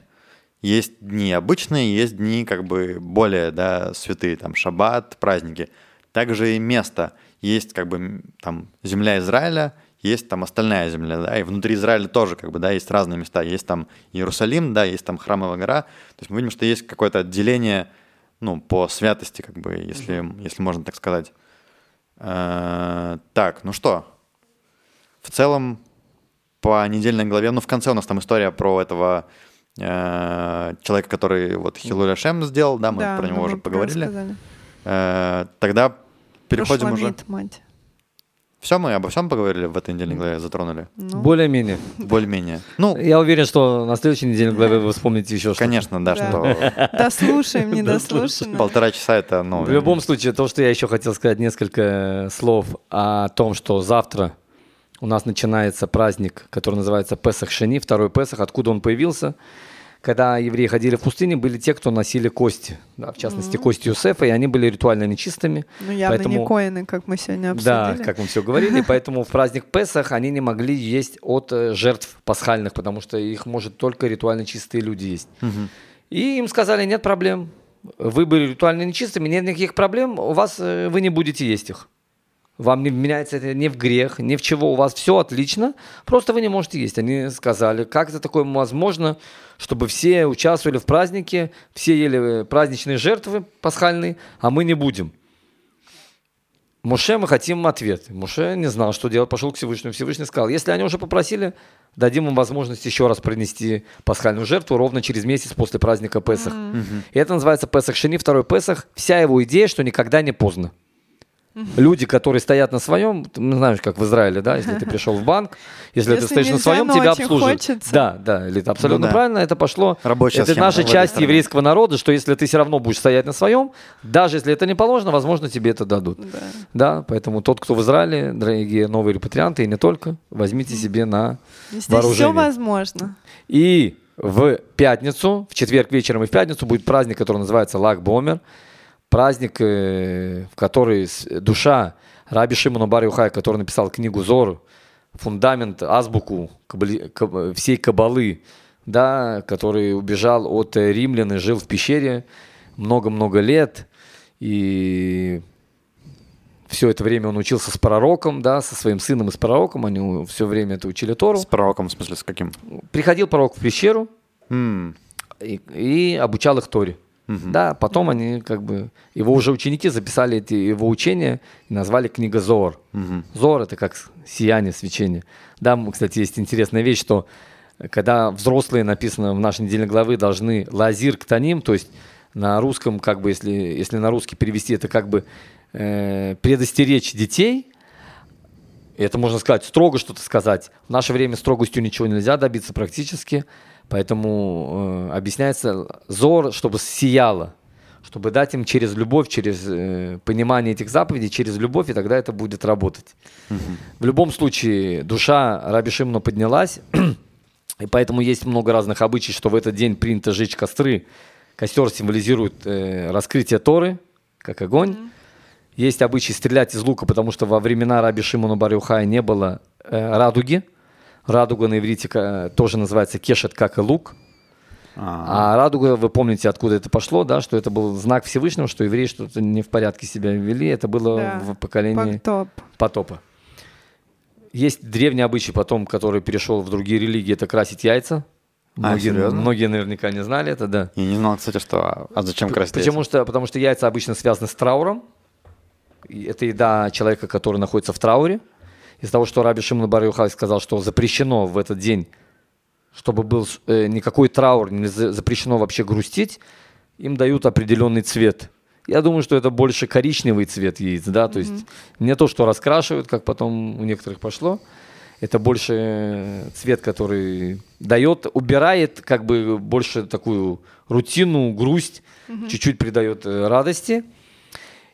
есть дни обычные, есть дни как бы более, да, святые, там, шаббат, праздники. Также и место. Есть как бы там земля Израиля, есть там остальная земля, да, и внутри Израиля тоже как бы, да, есть разные места. Есть там Иерусалим, да, есть там храмовая гора. То есть мы видим, что есть какое-то отделение, ну, по святости, как бы, если, если можно так сказать. Э, Так, ну что, в целом по недельной главе, ну в конце у нас там история про этого э, человека, который вот Хилуля Шем сделал, да, мы Да, про него мы уже поговорили. Э, Тогда переходим уже. Мать. Все, мы обо всем поговорили в этой недельной главе, затронули. Ну, Более-менее. Более-менее. Ну, Я уверен, что на следующей неделе главе вы вспомните еще что-то. конечно, да, Да. что Дослушаем, не дослушаем. полтора часа это, ну... В любом случае, то, что я еще хотел сказать несколько слов о том, что завтра у нас начинается праздник, который называется Песах Шени, второй Песах. Откуда он появился? Когда евреи ходили в пустыне, были те, кто носили кости, да, в частности, кости Юсефа, и они были ритуально нечистыми. Ну, явно Поэтому- не коины, как мы сегодня Да, обсудили. как мы все говорили, поэтому в праздник Песах они не могли есть от э, жертв пасхальных, потому что их может только ритуально чистые люди есть. И им сказали, нет проблем, вы были ритуально нечистыми, нет никаких проблем, у вас э, вы не будете есть их. Вам не меняется это ни в грех, ни в чего, у вас все отлично, просто вы не можете есть. Они сказали, как это такое возможно, чтобы все участвовали в празднике, все ели э, праздничные жертвы пасхальные, а мы не будем. Муше мы хотим ответ. Муше не знал, что делать, пошел к Всевышнему. Всевышний сказал, если они уже попросили, дадим им возможность еще раз принести пасхальную жертву ровно через месяц после праздника Песах. И это называется Песах Шини, второй Песах. Вся его идея, что никогда не поздно. Люди, которые стоят на своем, ты знаешь, как в Израиле, да, если ты пришел в банк, если, ты Если стоишь на своем, тебя обслуживают. хочется. Да, да, или это абсолютно Ну да. правильно, это пошло. Рабочая это схема наша часть стране. еврейского народа, что если ты все равно будешь стоять на своем, даже если это не положено, возможно, тебе это дадут. Да. Да, поэтому тот, кто в Израиле, дорогие новые репатрианты, и не только, возьмите себе на Здесь все вооружение. возможно. И в пятницу, в четверг вечером и в пятницу будет праздник, который называется Лак Бомер. Праздник, э, в который душа Раби Шимона бар Юхай, который написал книгу Зор, фундамент, азбуку кабали- каб- всей кабалы, да, который убежал от э, римлян и жил в пещере много-много лет. И все это время он учился с пророком, да, со своим сыном и с пророком. Они все время это учили Тору. С пророком, в смысле, с каким? Приходил пророк в пещеру, М, и, и обучал их Торе. Да, потом они как бы его уже ученики записали эти его учения и назвали книга Зор. Зор это как сияние, свечение. Да, кстати, есть интересная вещь, что когда взрослые написано в нашей недельной главы должны лазир ктаним, то есть на русском как бы если если на русский перевести это как бы э, предостеречь детей, это можно сказать, строго что-то сказать. В наше время строгостью ничего нельзя добиться практически. Поэтому э, объясняется зор, чтобы сияло, чтобы дать им через любовь, через э, понимание этих заповедей, через любовь, и тогда это будет работать. В любом случае, душа Раби Шимона поднялась, и поэтому есть много разных обычаев, что в этот день принято жечь костры. Костер символизирует э, раскрытие Торы, как огонь. Есть обычай стрелять из лука, потому что во времена Раби Шимона Барюхая не было э, радуги. Радуга на иврите ка- тоже называется кешет, как и лук. А радуга, вы помните, откуда это пошло, да, что это был знак Всевышнего, что евреи что-то не в порядке себя вели. Это было Да. в поколении Потоп. потопа. Есть древний обычай потом, который перешел в другие религии, это красить яйца. Многие, серьезно? многие наверняка не знали это, да. Я не знал, кстати, что... А, а зачем красить Почему яйца? что, потому что яйца обычно связаны с трауром. Это еда человека, который находится в трауре. Из-за того, что Раби Шимон бар сказал, что запрещено в этот день, чтобы был э, никакой траур, не за- запрещено вообще грустить, им дают определенный цвет. Я думаю, что это больше коричневый цвет яиц, да, то есть не то, что раскрашивают, как потом у некоторых пошло. Это больше э, цвет, который дает, убирает как бы больше такую рутину, грусть, чуть-чуть придает э, радости.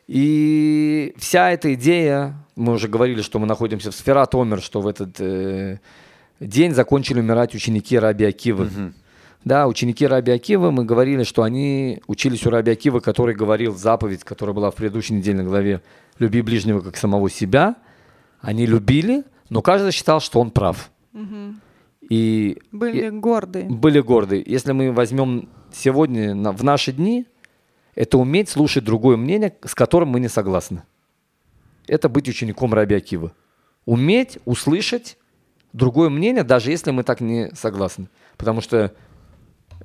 И вся эта идея, мы уже говорили, что мы находимся в Сферат Омер, что в этот э, день закончили умирать ученики Раби Акивы. Да, ученики Раби Акивы, мы говорили, что они учились у Раби Акивы, который говорил заповедь, которая была в предыдущей недельной главе «Люби ближнего, как самого себя». Они любили, но каждый считал, что он прав. И Были гордые. были горды. Если мы возьмем сегодня, на- в наши дни, это уметь слушать другое мнение, с которым мы не согласны. Это быть учеником Раби Акивы. Уметь услышать другое мнение, даже если мы так не согласны. Потому что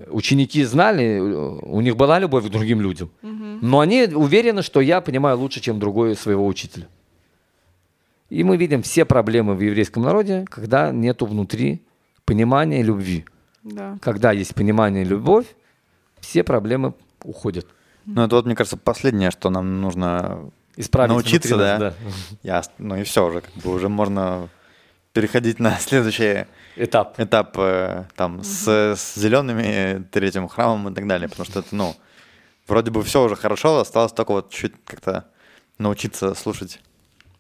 ученики знали, у них была любовь к другим людям. Но они уверены, что я понимаю лучше, чем другой своего учителя. И мы видим все проблемы в еврейском народе, когда нету внутри понимания и любви. Да. Когда есть понимание и любовь, все проблемы уходят. Ну, это вот, мне кажется, последнее, что нам нужно Исправить научиться, внутри да. нас, Я, ну и все уже, как бы уже можно переходить на следующий Этап. этап э, там с, с зелеными третьим храмом и так далее, потому что это, ну, вроде бы все уже хорошо, осталось только вот чуть как-то научиться слушать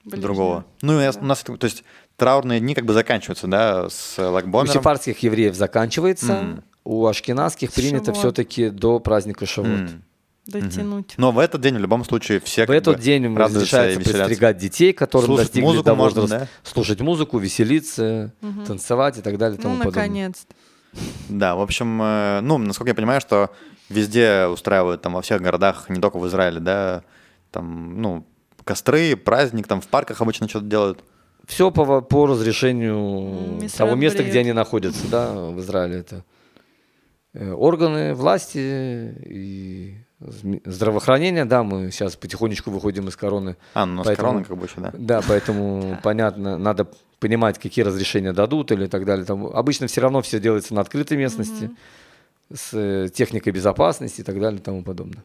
Ближнего. другого. Ну, и у нас, то есть траурные дни как бы заканчиваются, да, с У лагбомером. сепарских евреев заканчивается, М. у ашкенадских принято все-таки до праздника Шавуот. М. Дотянуть. Но в этот день в любом случае все В этот бы день разрешается подстригать детей, которым Слушать достигли музыку того можно, возраста, да? слушать музыку, веселиться, танцевать и так далее. и Ну, тому подобное. наконец-то. Да, в общем, э, ну, насколько я понимаю, что везде устраивают, там, во всех городах, не только в Израиле, да, там, ну, костры, праздник, там, в парках обычно что-то делают. Все по, по разрешению Мисрат того места, где они находятся, да, в Израиле. Это э, органы власти и здравоохранения, да, мы сейчас потихонечку выходим из короны. А, ну, с Поэтому- короной как бы еще, да. Да, поэтому понятно, надо понимать, какие разрешения дадут или так далее. Там обычно все равно все делается на открытой местности с э, техникой безопасности и так далее и тому подобное.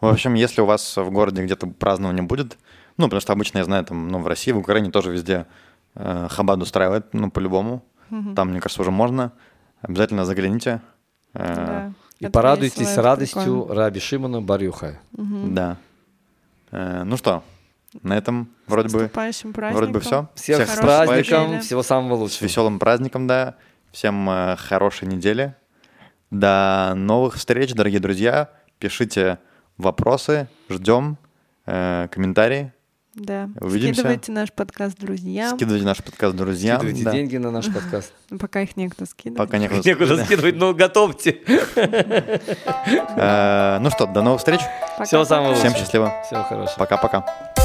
В общем, если у вас в городе где-то празднование будет, ну, потому что обычно, я знаю, там, ну, в России, в Украине тоже везде э, хабад устраивает, ну, по-любому. Там, мне кажется, уже можно. Обязательно загляните. Э, Да. И порадуйтесь радостью прикольно. Раби Шимона Барюхая. Да. Э, ну что, на этом вроде С бы, вроде бы все. Всех, с хорошей праздником, недели. всего самого С лучшего. веселым праздником, да. Всем э, хорошей недели. До новых встреч, дорогие друзья. Пишите вопросы, ждем э, комментарии. Да. Увидимся. Скидывайте наш подкаст друзьям. Скидывайте наш подкаст друзьям. Скидывайте да. деньги на наш подкаст. Ну, Пока их некто скидывает. Пока некуда Некуда скидывать. скидывать, но готовьте. Э, Ну что, до новых встреч. Всего самого Всем лучшего. счастливо. Всего хорошего. Пока-пока.